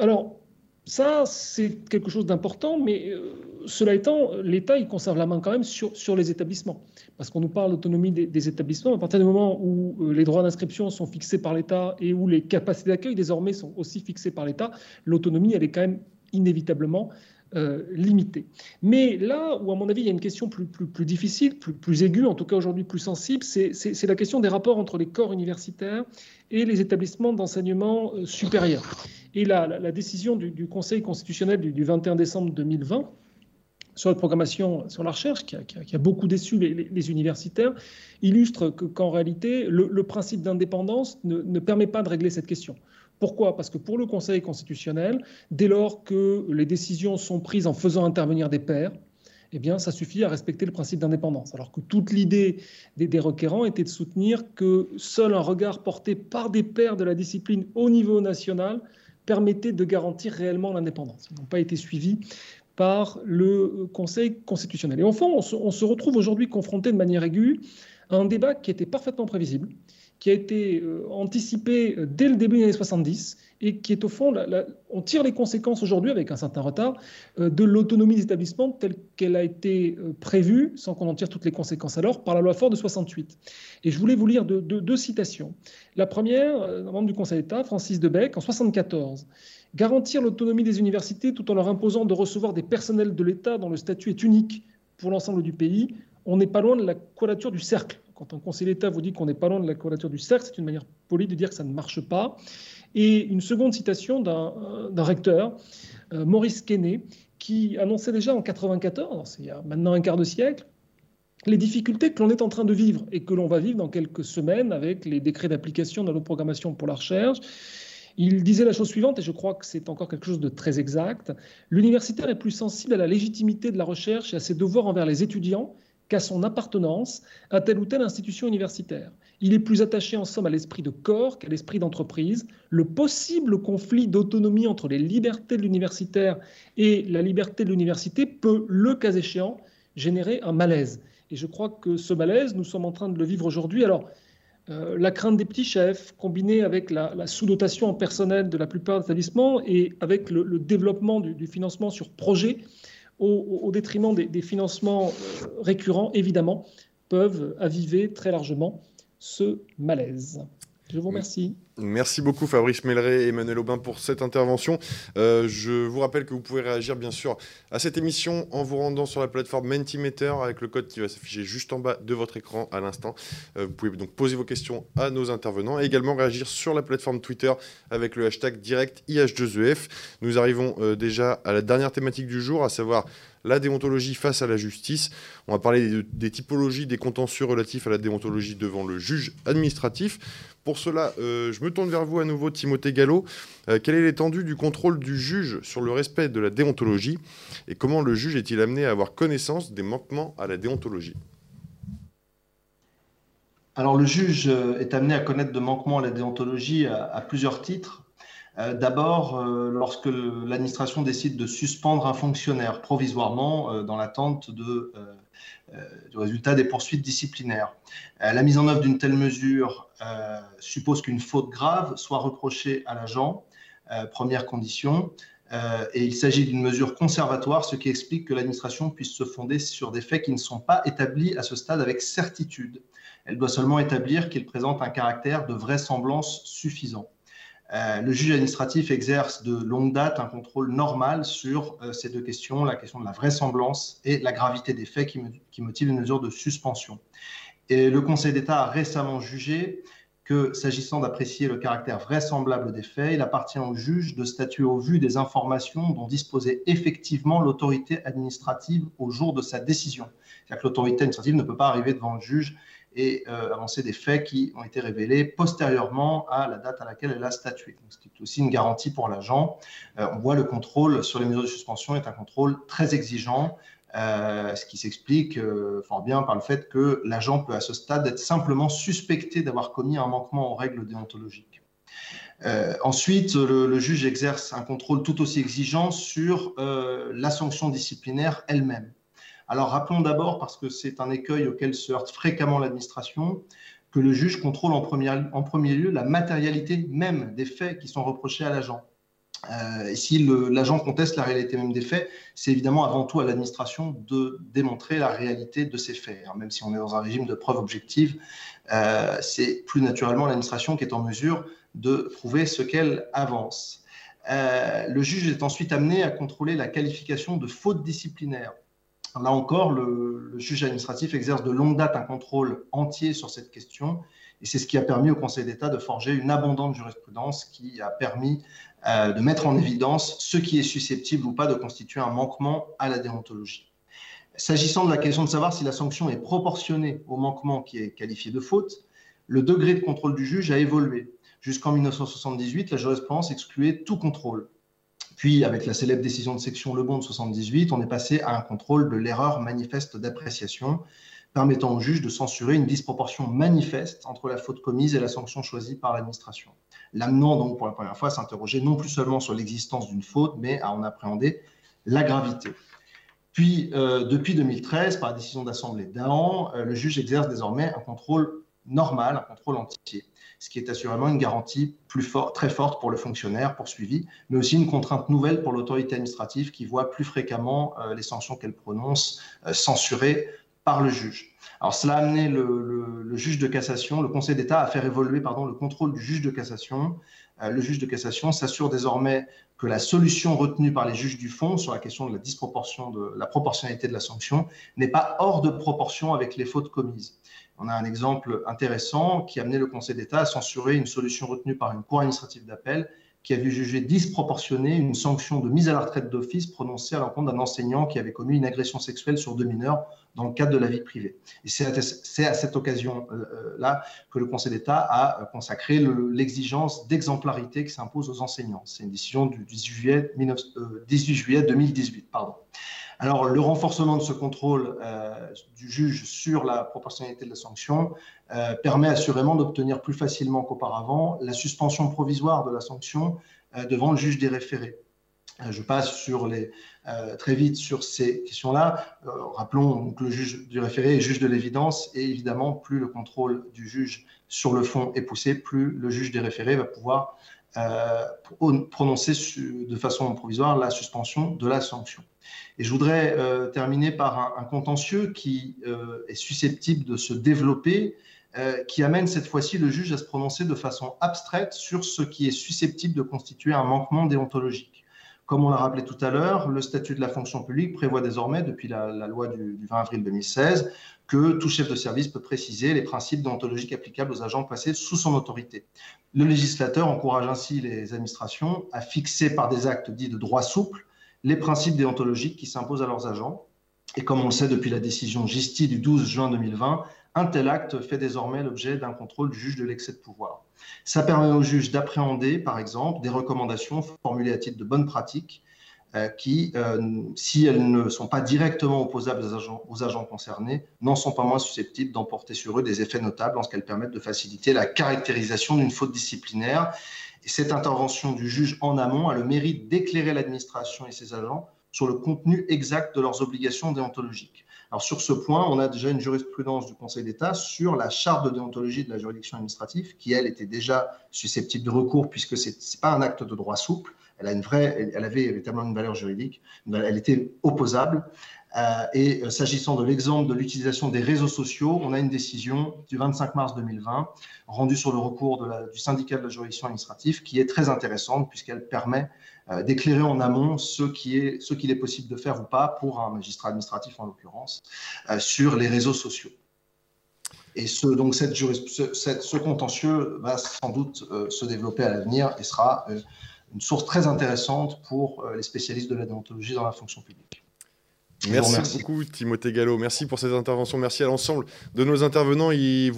Alors, ça, c'est quelque chose d'important, mais euh, cela étant, l'État, il conserve la main quand même sur, sur les établissements. Parce qu'on nous parle d'autonomie des, établissements. À partir du moment où euh, les droits d'inscription sont fixés par l'État et où les capacités d'accueil désormais sont aussi fixées par l'État, l'autonomie, elle est quand même inévitablement euh, limitée. Mais là où, à mon avis, il y a une question plus, difficile, plus, aiguë, en tout cas aujourd'hui plus sensible, c'est la question des rapports entre les corps universitaires et les établissements d'enseignement supérieur. Et la, décision du, Conseil constitutionnel du, 21 décembre 2020 sur la programmation sur la recherche, qui a, beaucoup déçu les, universitaires, illustre qu'en réalité, le, principe d'indépendance ne, permet pas de régler cette question. Pourquoi? Parce que pour le Conseil constitutionnel, dès lors que les décisions sont prises en faisant intervenir des pairs, eh ça suffit à respecter le principe d'indépendance. Alors que toute l'idée des, requérants était de soutenir que seul un regard porté par des pairs de la discipline au niveau national permettait de garantir réellement l'indépendance. Ils n'ont pas été suivis par le Conseil constitutionnel. Et au fond, on se, retrouve aujourd'hui confronté de manière aiguë à un débat qui était parfaitement prévisible, qui a été euh, anticipée euh, dès le début des années 70 et qui est au fond, on tire les conséquences aujourd'hui avec un certain retard euh, de l'autonomie des établissements telle qu'elle a été prévue, sans qu'on en tire toutes les conséquences alors, par la loi Fort de 68. Et je voulais vous lire deux, citations. La première, un membre du Conseil d'État, Francis Debec, en 74. Garantir l'autonomie des universités tout en leur imposant de recevoir des personnels de l'État dont le statut est unique pour l'ensemble du pays, on n'est pas loin de la quadrature du cercle. Quand un conseiller d'État vous dit qu'on n'est pas loin de la quadrature du cercle, c'est une manière polie de dire que ça ne marche pas. Et une seconde citation d'un euh, recteur, euh, Maurice Quesnay, qui annonçait déjà en 94, il y a maintenant un quart de siècle, les difficultés que l'on est en train de vivre et que l'on va vivre dans quelques semaines avec les décrets d'application de la programmation pour la recherche. Il disait la chose suivante, et je crois que c'est encore quelque chose de très exact. L'universitaire est plus sensible à la légitimité de la recherche et à ses devoirs envers les étudiants qu'à son appartenance à telle ou telle institution universitaire. Il est plus attaché en somme à l'esprit de corps qu'à l'esprit d'entreprise. Le possible conflit d'autonomie entre les libertés de l'universitaire et la liberté de l'université peut, le cas échéant, générer un malaise. Et je crois que ce malaise, nous sommes en train de le vivre aujourd'hui. Alors, euh, la crainte des petits chefs, combinée avec la, sous-dotation en personnel de la plupart des établissements et avec le, développement du, du, financement sur projet, au, détriment des, financements euh, récurrents, évidemment, peuvent aviver très largement ce malaise. Je vous remercie. Merci beaucoup Fabrice Melleret et Emmanuel Aubin pour cette intervention. Euh, je vous rappelle que vous pouvez réagir bien sûr à cette émission en vous rendant sur la plateforme Mentimeter avec le code qui va s'afficher juste en bas de votre écran à l'instant. Euh, vous pouvez donc poser vos questions à nos intervenants et également réagir sur la plateforme Twitter avec le hashtag direct IH2EF. Nous arrivons euh, déjà à la dernière thématique du jour, à savoir la déontologie face à la justice. On va parler des, typologies des contentieux relatifs à la déontologie devant le juge administratif. Pour cela, euh, je me tourne vers vous à nouveau, Timothée Gallo. Euh, quelle est l'étendue du contrôle du juge sur le respect de la déontologie et comment le juge est-il amené à avoir connaissance des manquements à la déontologie? Alors le juge euh, est amené à connaître de manquements à la déontologie à plusieurs titres. Euh, d'abord, euh, lorsque l'administration décide de suspendre un fonctionnaire provisoirement euh, dans l'attente du résultat des poursuites disciplinaires. la mise en œuvre d'une telle mesure suppose qu'une faute grave soit reprochée à l'agent, première condition. et il s'agit d'une mesure conservatoire, ce qui explique que l'administration puisse se fonder sur des faits qui ne sont pas établis à ce stade avec certitude. Elle doit seulement établir qu'ils présentent un caractère de vraisemblance suffisant. Euh, le juge administratif exerce de longue date un contrôle normal sur euh, ces deux questions, la question de la vraisemblance et la gravité des faits qui, qui motivent une mesure de suspension. Et le Conseil d'État a récemment jugé que, s'agissant d'apprécier le caractère vraisemblable des faits, il appartient au juge de statuer au vu des informations dont disposait effectivement l'autorité administrative au jour de sa décision. C'est-à-dire que l'autorité administrative ne peut pas arriver devant le juge et euh, avancer des faits qui ont été révélés postérieurement à la date à laquelle elle a statué. ce qui est aussi une garantie pour l'agent. Euh, on voit le contrôle sur les mesures de suspension est un contrôle très exigeant, euh, ce qui s'explique fort bien par le fait que l'agent peut à ce stade être simplement suspecté d'avoir commis un manquement aux règles déontologiques. ensuite, le, juge exerce un contrôle tout aussi exigeant sur la sanction disciplinaire elle-même. Alors rappelons d'abord, parce que c'est un écueil auquel se heurte fréquemment l'administration, que le juge contrôle en premier, lieu la matérialité même des faits qui sont reprochés à l'agent. Euh, et si l'agent conteste la réalité même des faits, c'est évidemment avant tout à l'administration de démontrer la réalité de ces faits. même si on est dans un régime de preuve objective, euh, c'est plus naturellement l'administration qui est en mesure de prouver ce qu'elle avance. Euh, le juge est ensuite amené à contrôler la qualification de faute disciplinaire. Là encore, le, juge administratif exerce de longue date un contrôle entier sur cette question. Et c'est ce qui a permis au Conseil d'État de forger une abondante jurisprudence qui a permis euh, de mettre en évidence ce qui est susceptible ou pas de constituer un manquement à la déontologie. S'agissant de la question de savoir si la sanction est proportionnée au manquement qui est qualifié de faute, le degré de contrôle du juge a évolué. Jusqu'en 1978, la jurisprudence excluait tout contrôle. Puis, avec la célèbre décision de section Le Bon de 78, on est passé à un contrôle de l'erreur manifeste d'appréciation, permettant au juge de censurer une disproportion manifeste entre la faute commise et la sanction choisie par l'administration. L'amenant donc pour la première fois à s'interroger non plus seulement sur l'existence d'une faute, mais à en appréhender la gravité. Puis, euh, depuis 2013, par la décision d'Assemblée d'Ahan, euh, le juge exerce désormais un contrôle normal, un contrôle entier, ce qui est assurément une garantie plus très forte pour le fonctionnaire poursuivi, mais aussi une contrainte nouvelle pour l'autorité administrative qui voit plus fréquemment euh, les sanctions qu'elle prononce euh, censurées par le juge. Alors cela a amené le, juge de cassation, le Conseil d'État à faire évoluer le contrôle du juge de cassation. Euh, le juge de cassation s'assure désormais que la solution retenue par les juges du fond sur la question de la disproportion, de la proportionnalité de la sanction, n'est pas hors de proportion avec les fautes commises. On a un exemple intéressant qui a amené le Conseil d'État à censurer une solution retenue par une cour administrative d'appel qui a vu juger disproportionnée une sanction de mise à la retraite d'office prononcée à l'encontre d'un enseignant qui avait commis une agression sexuelle sur deux mineurs dans le cadre de la vie privée. Et c'est à, cette occasion-là que le Conseil d'État a consacré l'exigence d'exemplarité qui s'impose aux enseignants. C'est une décision du 18 juillet, 18 juillet 2018. Pardon. Alors, le renforcement de ce contrôle euh, du juge sur la proportionnalité de la sanction euh, permet assurément d'obtenir plus facilement qu'auparavant la suspension provisoire de la sanction euh, devant le juge des référés. Je passe très vite sur ces questions-là. rappelons que le juge du référé est juge de l'évidence et évidemment, plus le contrôle du juge sur le fond est poussé, plus le juge des référés va pouvoir prononcer de façon provisoire la suspension de la sanction. Et je voudrais euh, terminer par un, contentieux qui euh, est susceptible de se développer, euh, qui amène cette fois-ci le juge à se prononcer de façon abstraite sur ce qui est susceptible de constituer un manquement déontologique. Comme on l'a rappelé tout à l'heure, le statut de la fonction publique prévoit désormais, depuis la, loi du, du, 20 avril 2016, que tout chef de service peut préciser les principes déontologiques applicables aux agents placés sous son autorité. Le législateur encourage ainsi les administrations à fixer par des actes dits de droit souple les principes déontologiques qui s'imposent à leurs agents. Et comme on le sait depuis la décision GISTI du 12 juin 2020, un tel acte fait désormais l'objet d'un contrôle du juge de l'excès de pouvoir. Ça permet au juge d'appréhender, par exemple, des recommandations formulées à titre de bonne pratique euh, qui, euh, si elles ne sont pas directement opposables aux agents, aux agents concernés, n'en sont pas moins susceptibles d'emporter sur eux des effets notables en ce qu'elles permettent de faciliter la caractérisation d'une faute disciplinaire et cette intervention du juge en amont a le mérite d'éclairer l'administration et ses agents sur le contenu exact de leurs obligations déontologiques. Alors sur ce point, on a déjà une jurisprudence du Conseil d'État sur la charte de déontologie de la juridiction administrative, qui elle était déjà susceptible de recours puisque ce n'est pas un acte de droit souple. Elle, a une vraie, avait véritablement une valeur juridique. Elle était opposable. Euh, et euh, s'agissant de l'exemple de l'utilisation des réseaux sociaux, on a une décision du 25 mars 2020 rendue sur le recours du syndicat de la juridiction administrative qui est très intéressante puisqu'elle permet euh, d'éclairer en amont ce qu'il est possible de faire ou pas pour un magistrat administratif en l'occurrence sur les réseaux sociaux. Et ce, donc ce contentieux va sans doute se développer à l'avenir et sera une source très intéressante pour les spécialistes de la déontologie dans la fonction publique. Merci beaucoup Timothée Gallo, merci pour cette intervention, merci à l'ensemble de nos intervenants. Il,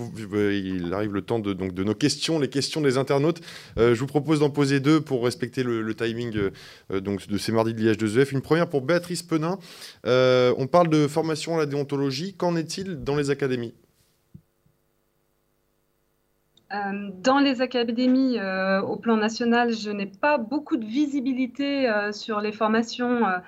arrive le temps de, donc, de nos questions, les questions des internautes. Euh, je vous propose d'en poser deux pour respecter le, timing euh, donc, de ces mardis de l'IH2EF. Une première pour Béatrice Penin. Euh, on parle de formation à la déontologie. Qu'en est-il dans les académies? Dans les académies au plan national, je n'ai pas beaucoup de visibilité sur les formations euh,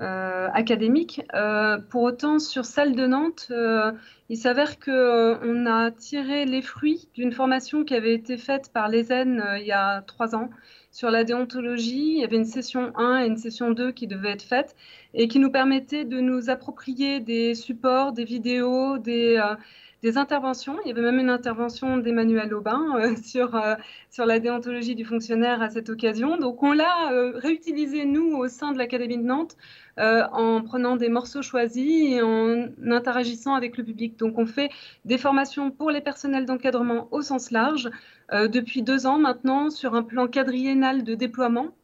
académique. Euh, pour autant, sur Salle de Nantes, euh, il s'avère qu'on a tiré les fruits d'une formation qui avait été faite par l'ESEN il y a trois ans sur la déontologie. Il y avait une session 1 et une session 2 qui devaient être faites et qui nous permettaient de nous approprier des supports, des vidéos, des des interventions. Il y avait même une intervention d'Emmanuel Aubin euh, sur, euh, sur la déontologie du fonctionnaire à cette occasion. Donc on l'a euh, réutilisé, nous, au sein de l'Académie de Nantes, en prenant des morceaux choisis et en interagissant avec le public. Donc on fait des formations pour les personnels d'encadrement au sens large depuis deux ans maintenant sur un plan quadriennal de déploiement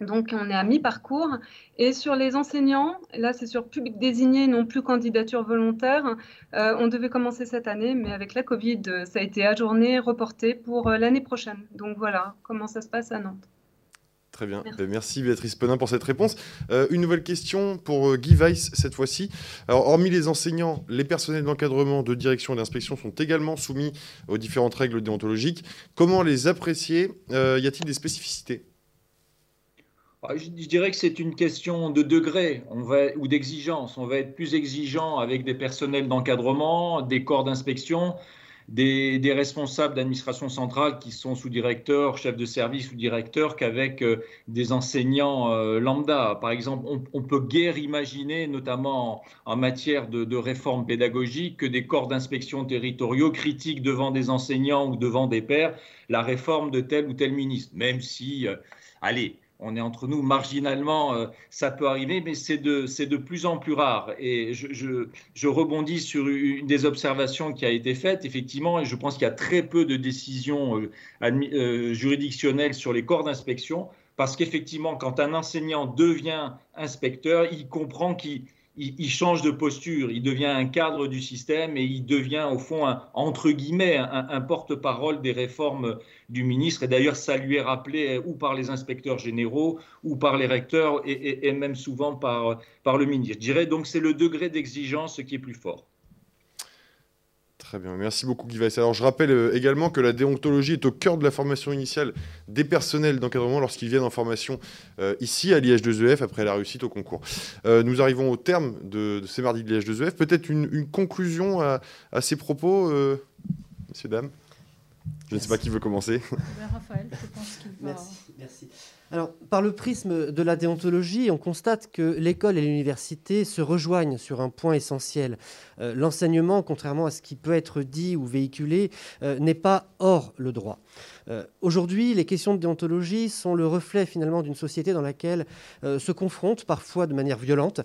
donc, on est à mi-parcours. Et sur les enseignants, là, c'est sur public désigné, non plus candidature volontaire. Euh, on devait commencer cette année, mais avec la Covid, ça a été ajourné, reporté pour euh, l'année prochaine. Donc, voilà comment ça se passe à Nantes. Très bien. Merci, ben, Béatrice Penin pour cette réponse. Euh, une nouvelle question pour Guy Weiss cette fois-ci. Alors, hormis les enseignants, les personnels d'encadrement, de direction et d'inspection sont également soumis aux différentes règles déontologiques. Comment les apprécier? Y a-t-il des spécificités? Je, dirais que c'est une question de degré on ou d'exigence. On va être plus exigeant avec des personnels d'encadrement, des corps d'inspection, des, responsables d'administration centrale qui sont sous-directeurs, chefs de service ou directeurs qu'avec euh, des enseignants euh, lambda. Par exemple, on, peut guère imaginer, notamment en, matière de, de, réforme pédagogique, que des corps d'inspection territoriaux critiquent devant des enseignants ou devant des pairs la réforme de tel ou tel ministre, même si, euh, allez, on est entre nous marginalement, euh, ça peut arriver, mais c'est de, de, plus en plus rare. Et je, rebondis sur une des observations qui a été faite, effectivement, et je pense qu'il y a très peu de décisions euh, euh, juridictionnelles sur les corps d'inspection, parce qu'effectivement, quand un enseignant devient inspecteur, il comprend qu'il il, change de posture, il devient un cadre du système et il devient au fond, un, entre guillemets, un, porte-parole des réformes du ministre. Et d'ailleurs, ça lui est rappelé ou par les inspecteurs généraux ou par les recteurs et, et même souvent par, par le ministre. Je dirais donc c'est le degré d'exigence qui est plus fort. Très bien, merci beaucoup Guy Weiss. Alors je rappelle euh, également que la déontologie est au cœur de la formation initiale des personnels d'encadrement lorsqu'ils viennent en formation euh, ici à l'IH2EF après la réussite au concours. Euh, nous arrivons au terme de, ces mardis de l'IH2EF. Peut-être une, conclusion à, ces propos, messieurs, dames? Je ne sais pas qui veut commencer. Raphaël, je pense qu'il va... Merci, merci. Alors, par le prisme de la déontologie, on constate que l'école et l'université se rejoignent sur un point essentiel. Euh, l'enseignement, contrairement à ce qui peut être dit ou véhiculé, euh, n'est pas hors le droit. Euh, aujourd'hui, les questions de déontologie sont le reflet finalement d'une société dans laquelle se confrontent parfois de manière violente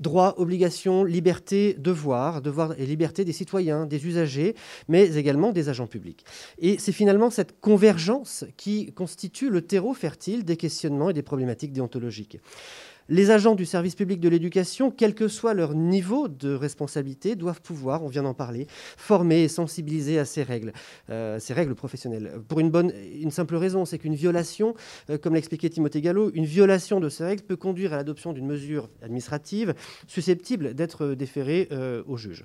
droits, obligations, liberté, devoirs, devoirs et liberté des citoyens, des usagers, mais également des agents publics. Et c'est finalement cette convergence qui constitue le terreau fertile des questionnements et des problématiques déontologiques. Les agents du service public de l'éducation, quel que soit leur niveau de responsabilité, doivent pouvoir, on vient d'en parler, former et sensibiliser à ces règles, euh, ces règles professionnelles. Pour une, simple raison, c'est qu'une violation, euh, comme l'expliquait Timothée Gallo, une violation de ces règles peut conduire à l'adoption d'une mesure administrative susceptible d'être déférée euh, au juge.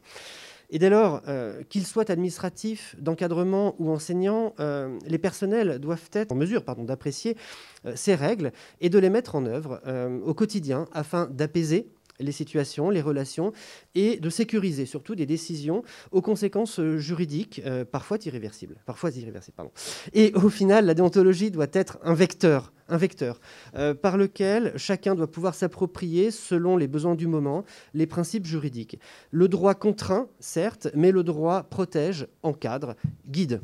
Et dès lors, euh, qu'ils soient administratifs, d'encadrement ou enseignants, euh, les personnels doivent être en mesure d'apprécier euh, ces règles et de les mettre en œuvre au quotidien afin d'apaiser les situations, les relations, et de sécuriser surtout des décisions aux conséquences juridiques parfois irréversibles. Parfois irréversibles pardon. Et au final, la déontologie doit être un vecteur un vecteur euh, par lequel chacun doit pouvoir s'approprier, selon les besoins du moment, les principes juridiques. Le droit contraint, certes, mais le droit protège, encadre, guide.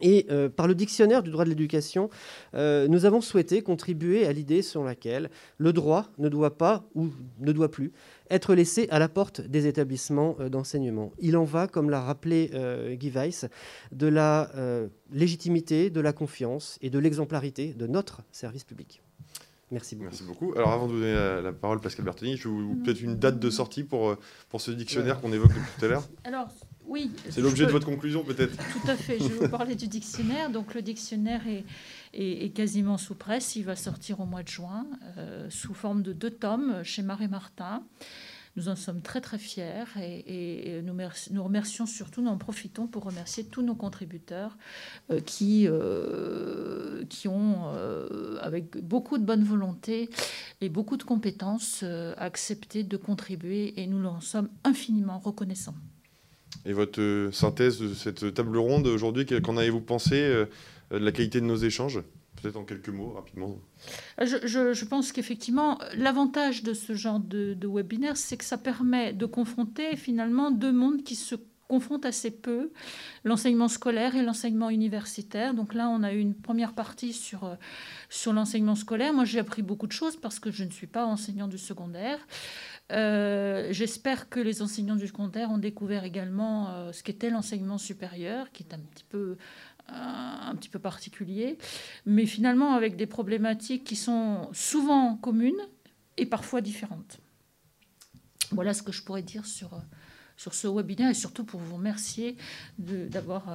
Et euh, par le dictionnaire du droit de l'éducation, euh, nous avons souhaité contribuer à l'idée selon laquelle le droit ne doit pas ou ne doit plus être laissé à la porte des établissements euh, d'enseignement. Il en va, comme l'a rappelé Guy Weiss, de la légitimité, de la confiance et de l'exemplarité de notre service public. Merci beaucoup. Merci beaucoup. Alors avant de donner la, parole à Pascal Bertoni, je vous peut-être une date de sortie pour, pour ce dictionnaire qu'on évoque depuis tout à l'heure. Alors, oui. C'est l'objet de votre conclusion, peut-être Tout à fait. Je vais vous parler du dictionnaire. Donc, le dictionnaire est, est, quasiment sous presse. Il va sortir au mois de juin, euh, sous forme de deux tomes chez Marie Martin. Nous en sommes très très fiers et, nous, remercions surtout, nous en profitons pour remercier tous nos contributeurs euh, qui, euh, qui ont, avec beaucoup de bonne volonté et beaucoup de compétences, accepté de contribuer et nous en sommes infiniment reconnaissants. Et votre euh, synthèse de cette table ronde aujourd'hui, qu'en avez-vous pensé euh, de la qualité de nos échanges? Peut-être en quelques mots, rapidement. Je, pense qu'effectivement, l'avantage de ce genre de, webinaire, c'est que ça permet de confronter finalement deux mondes qui se confrontent assez peu, l'enseignement scolaire et l'enseignement universitaire. Donc là, on a eu une première partie sur, euh, sur l'enseignement scolaire. Moi, j'ai appris beaucoup de choses parce que je ne suis pas enseignant du secondaire. Euh, j'espère que les enseignants du secondaire ont découvert également euh, ce qu'était l'enseignement supérieur, qui est un petit peu un petit peu particulier, mais finalement avec des problématiques qui sont souvent communes et parfois différentes. Voilà ce que je pourrais dire sur, sur ce webinaire et surtout pour vous remercier d'avoir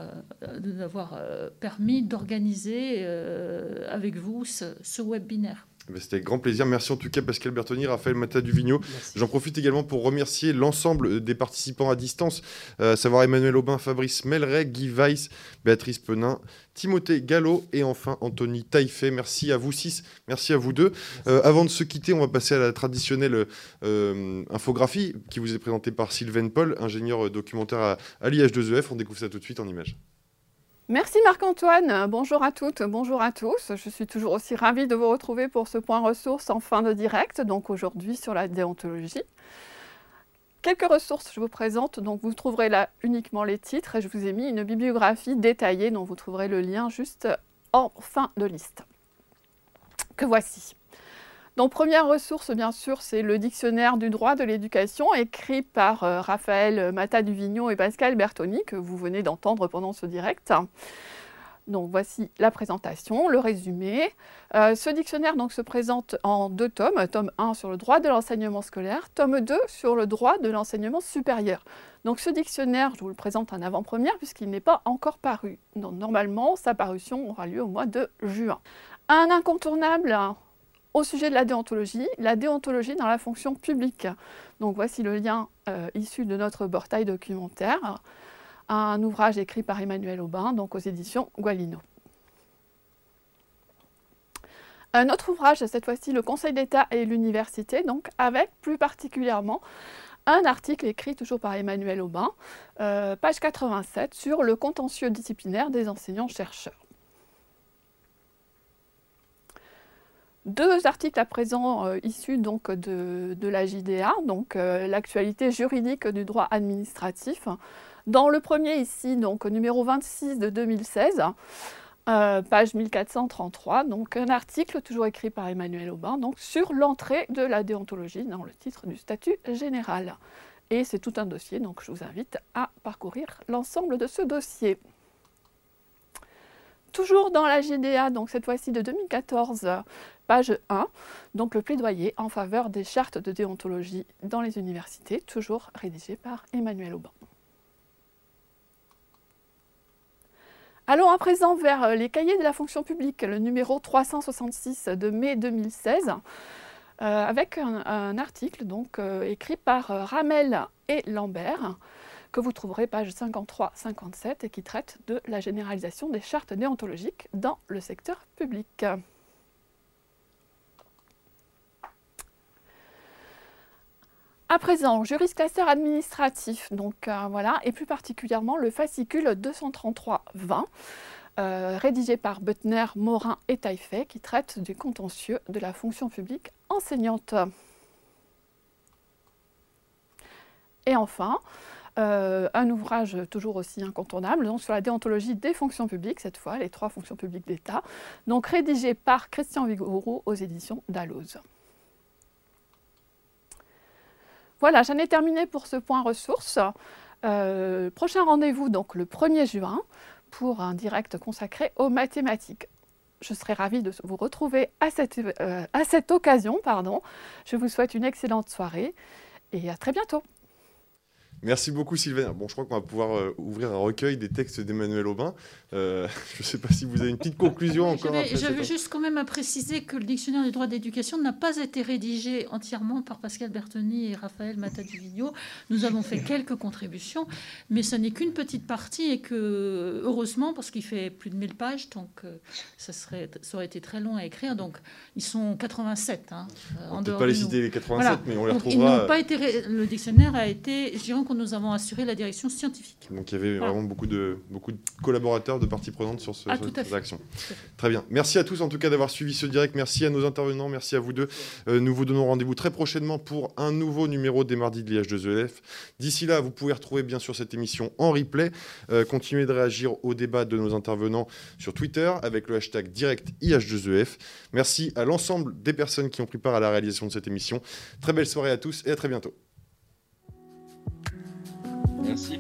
euh, permis d'organiser avec vous ce, ce webinaire. Ben, c'était grand plaisir. Merci en tout cas Pascal Bertoni, Raphaël Mata Duvigno. J'en profite également pour remercier l'ensemble des participants à distance, euh, à savoir Emmanuel Aubin, Fabrice Melray, Guy Weiss, Béatrice Penin, Timothée Gallo et enfin Anthony Taïfé. Merci à vous six, merci à vous deux. Euh, avant de se quitter, on va passer à la traditionnelle euh, infographie qui vous est présentée par Sylvain Paul, ingénieur documentaire à, à l'IH2EF. On découvre ça tout de suite en images. Merci Marc-Antoine, bonjour à toutes, bonjour à tous. Je suis toujours aussi ravie de vous retrouver pour ce point ressources en fin de direct, donc aujourd'hui sur la déontologie. Quelques ressources je vous présente, donc vous trouverez là uniquement les titres et je vous ai mis une bibliographie détaillée dont vous trouverez le lien juste en fin de liste. Que voici. Donc première ressource, bien sûr, c'est le dictionnaire du droit de l'éducation écrit par euh, Raphaël Mata-Duvignon et Pascal Bertoni, que vous venez d'entendre pendant ce direct. Donc voici la présentation, le résumé. Euh, ce dictionnaire donc, se présente en deux tomes. Tome 1 sur le droit de l'enseignement scolaire, tome 2 sur le droit de l'enseignement supérieur. Donc ce dictionnaire, je vous le présente en avant-première puisqu'il n'est pas encore paru. Normalement, sa parution aura lieu au mois de juin. Un incontournable au sujet de la déontologie, la déontologie dans la fonction publique. Donc voici le lien euh, issu de notre portail documentaire, un ouvrage écrit par Emmanuel Aubin, donc aux éditions Gualino. Un autre ouvrage, cette fois-ci le Conseil d'État et l'université, donc avec plus particulièrement un article écrit toujours par Emmanuel Aubin, euh, page 87, sur le contentieux disciplinaire des enseignants-chercheurs. Deux articles à présent euh, issus donc de, la JDA, donc euh, l'actualité juridique du droit administratif. Dans le premier ici, donc numéro 26 de 2016, euh, page 1433, donc un article toujours écrit par Emmanuel Aubin, donc sur l'entrée de la déontologie dans le titre du statut général. Et c'est tout un dossier, donc je vous invite à parcourir l'ensemble de ce dossier. Toujours dans la JDA, donc cette fois-ci de 2014, page 1, donc le plaidoyer en faveur des chartes de déontologie dans les universités, toujours rédigé par Emmanuel Aubin. Allons à présent vers les cahiers de la fonction publique, le numéro 366 de mai 2016, euh, avec un, article donc, euh, écrit par Ramel et Lambert, que vous trouverez page 53-57 et qui traite de la généralisation des chartes déontologiques dans le secteur public. À présent, juriste classeur administratif, donc euh, voilà, et plus particulièrement le fascicule 233-20, euh, rédigé par Butner, Morin et Taillefer, qui traite du contentieux de la fonction publique enseignante. Et enfin, euh, un ouvrage toujours aussi incontournable, donc sur la déontologie des fonctions publiques, cette fois, les trois fonctions publiques d'État, donc rédigé par Christian Vigouroux aux éditions Dalloz. Voilà, j'en ai terminé pour ce point ressources. Euh, prochain rendez-vous donc le 1er juin pour un direct consacré aux mathématiques. Je serai ravie de vous retrouver à cette, euh, à cette occasion. Pardon. Je vous souhaite une excellente soirée et à très bientôt. Merci beaucoup Sylvain. Bon, je crois qu'on va pouvoir euh, ouvrir un recueil des textes d'Emmanuel Aubin. Euh, je ne sais pas si vous avez une petite conclusion encore. Je veux juste quand même à préciser que le dictionnaire du droit d'éducation n'a pas été rédigé entièrement par Pascal Bertoni et Raphaël Mataduvigno. Nous avons fait quelques contributions, mais ce n'est qu'une petite partie et que, heureusement, parce qu'il fait plus de 1000 pages, donc euh, ça, serait, ça aurait été très long à écrire. Donc, ils sont 87. Hein, on ne peut pas les citer les 87, mais on les retrouvera. pas été, le dictionnaire a été, je dirais, nous avons assuré la direction scientifique. Donc il y avait vraiment beaucoup de, beaucoup de collaborateurs, de parties prenantes sur, ce, ah, cette action. Très bien. Merci à tous en tout cas d'avoir suivi ce direct. Merci à nos intervenants. Merci à vous deux. Euh, nous vous donnons rendez-vous très prochainement pour un nouveau numéro des mardis de l'IH2EF. D'ici là, vous pouvez retrouver bien sûr cette émission en replay. Euh, continuez de réagir au débat de nos intervenants sur Twitter avec le hashtag direct IH2EF. Merci à l'ensemble des personnes qui ont pris part à la réalisation de cette émission. Très belle soirée à tous et à très bientôt. Merci.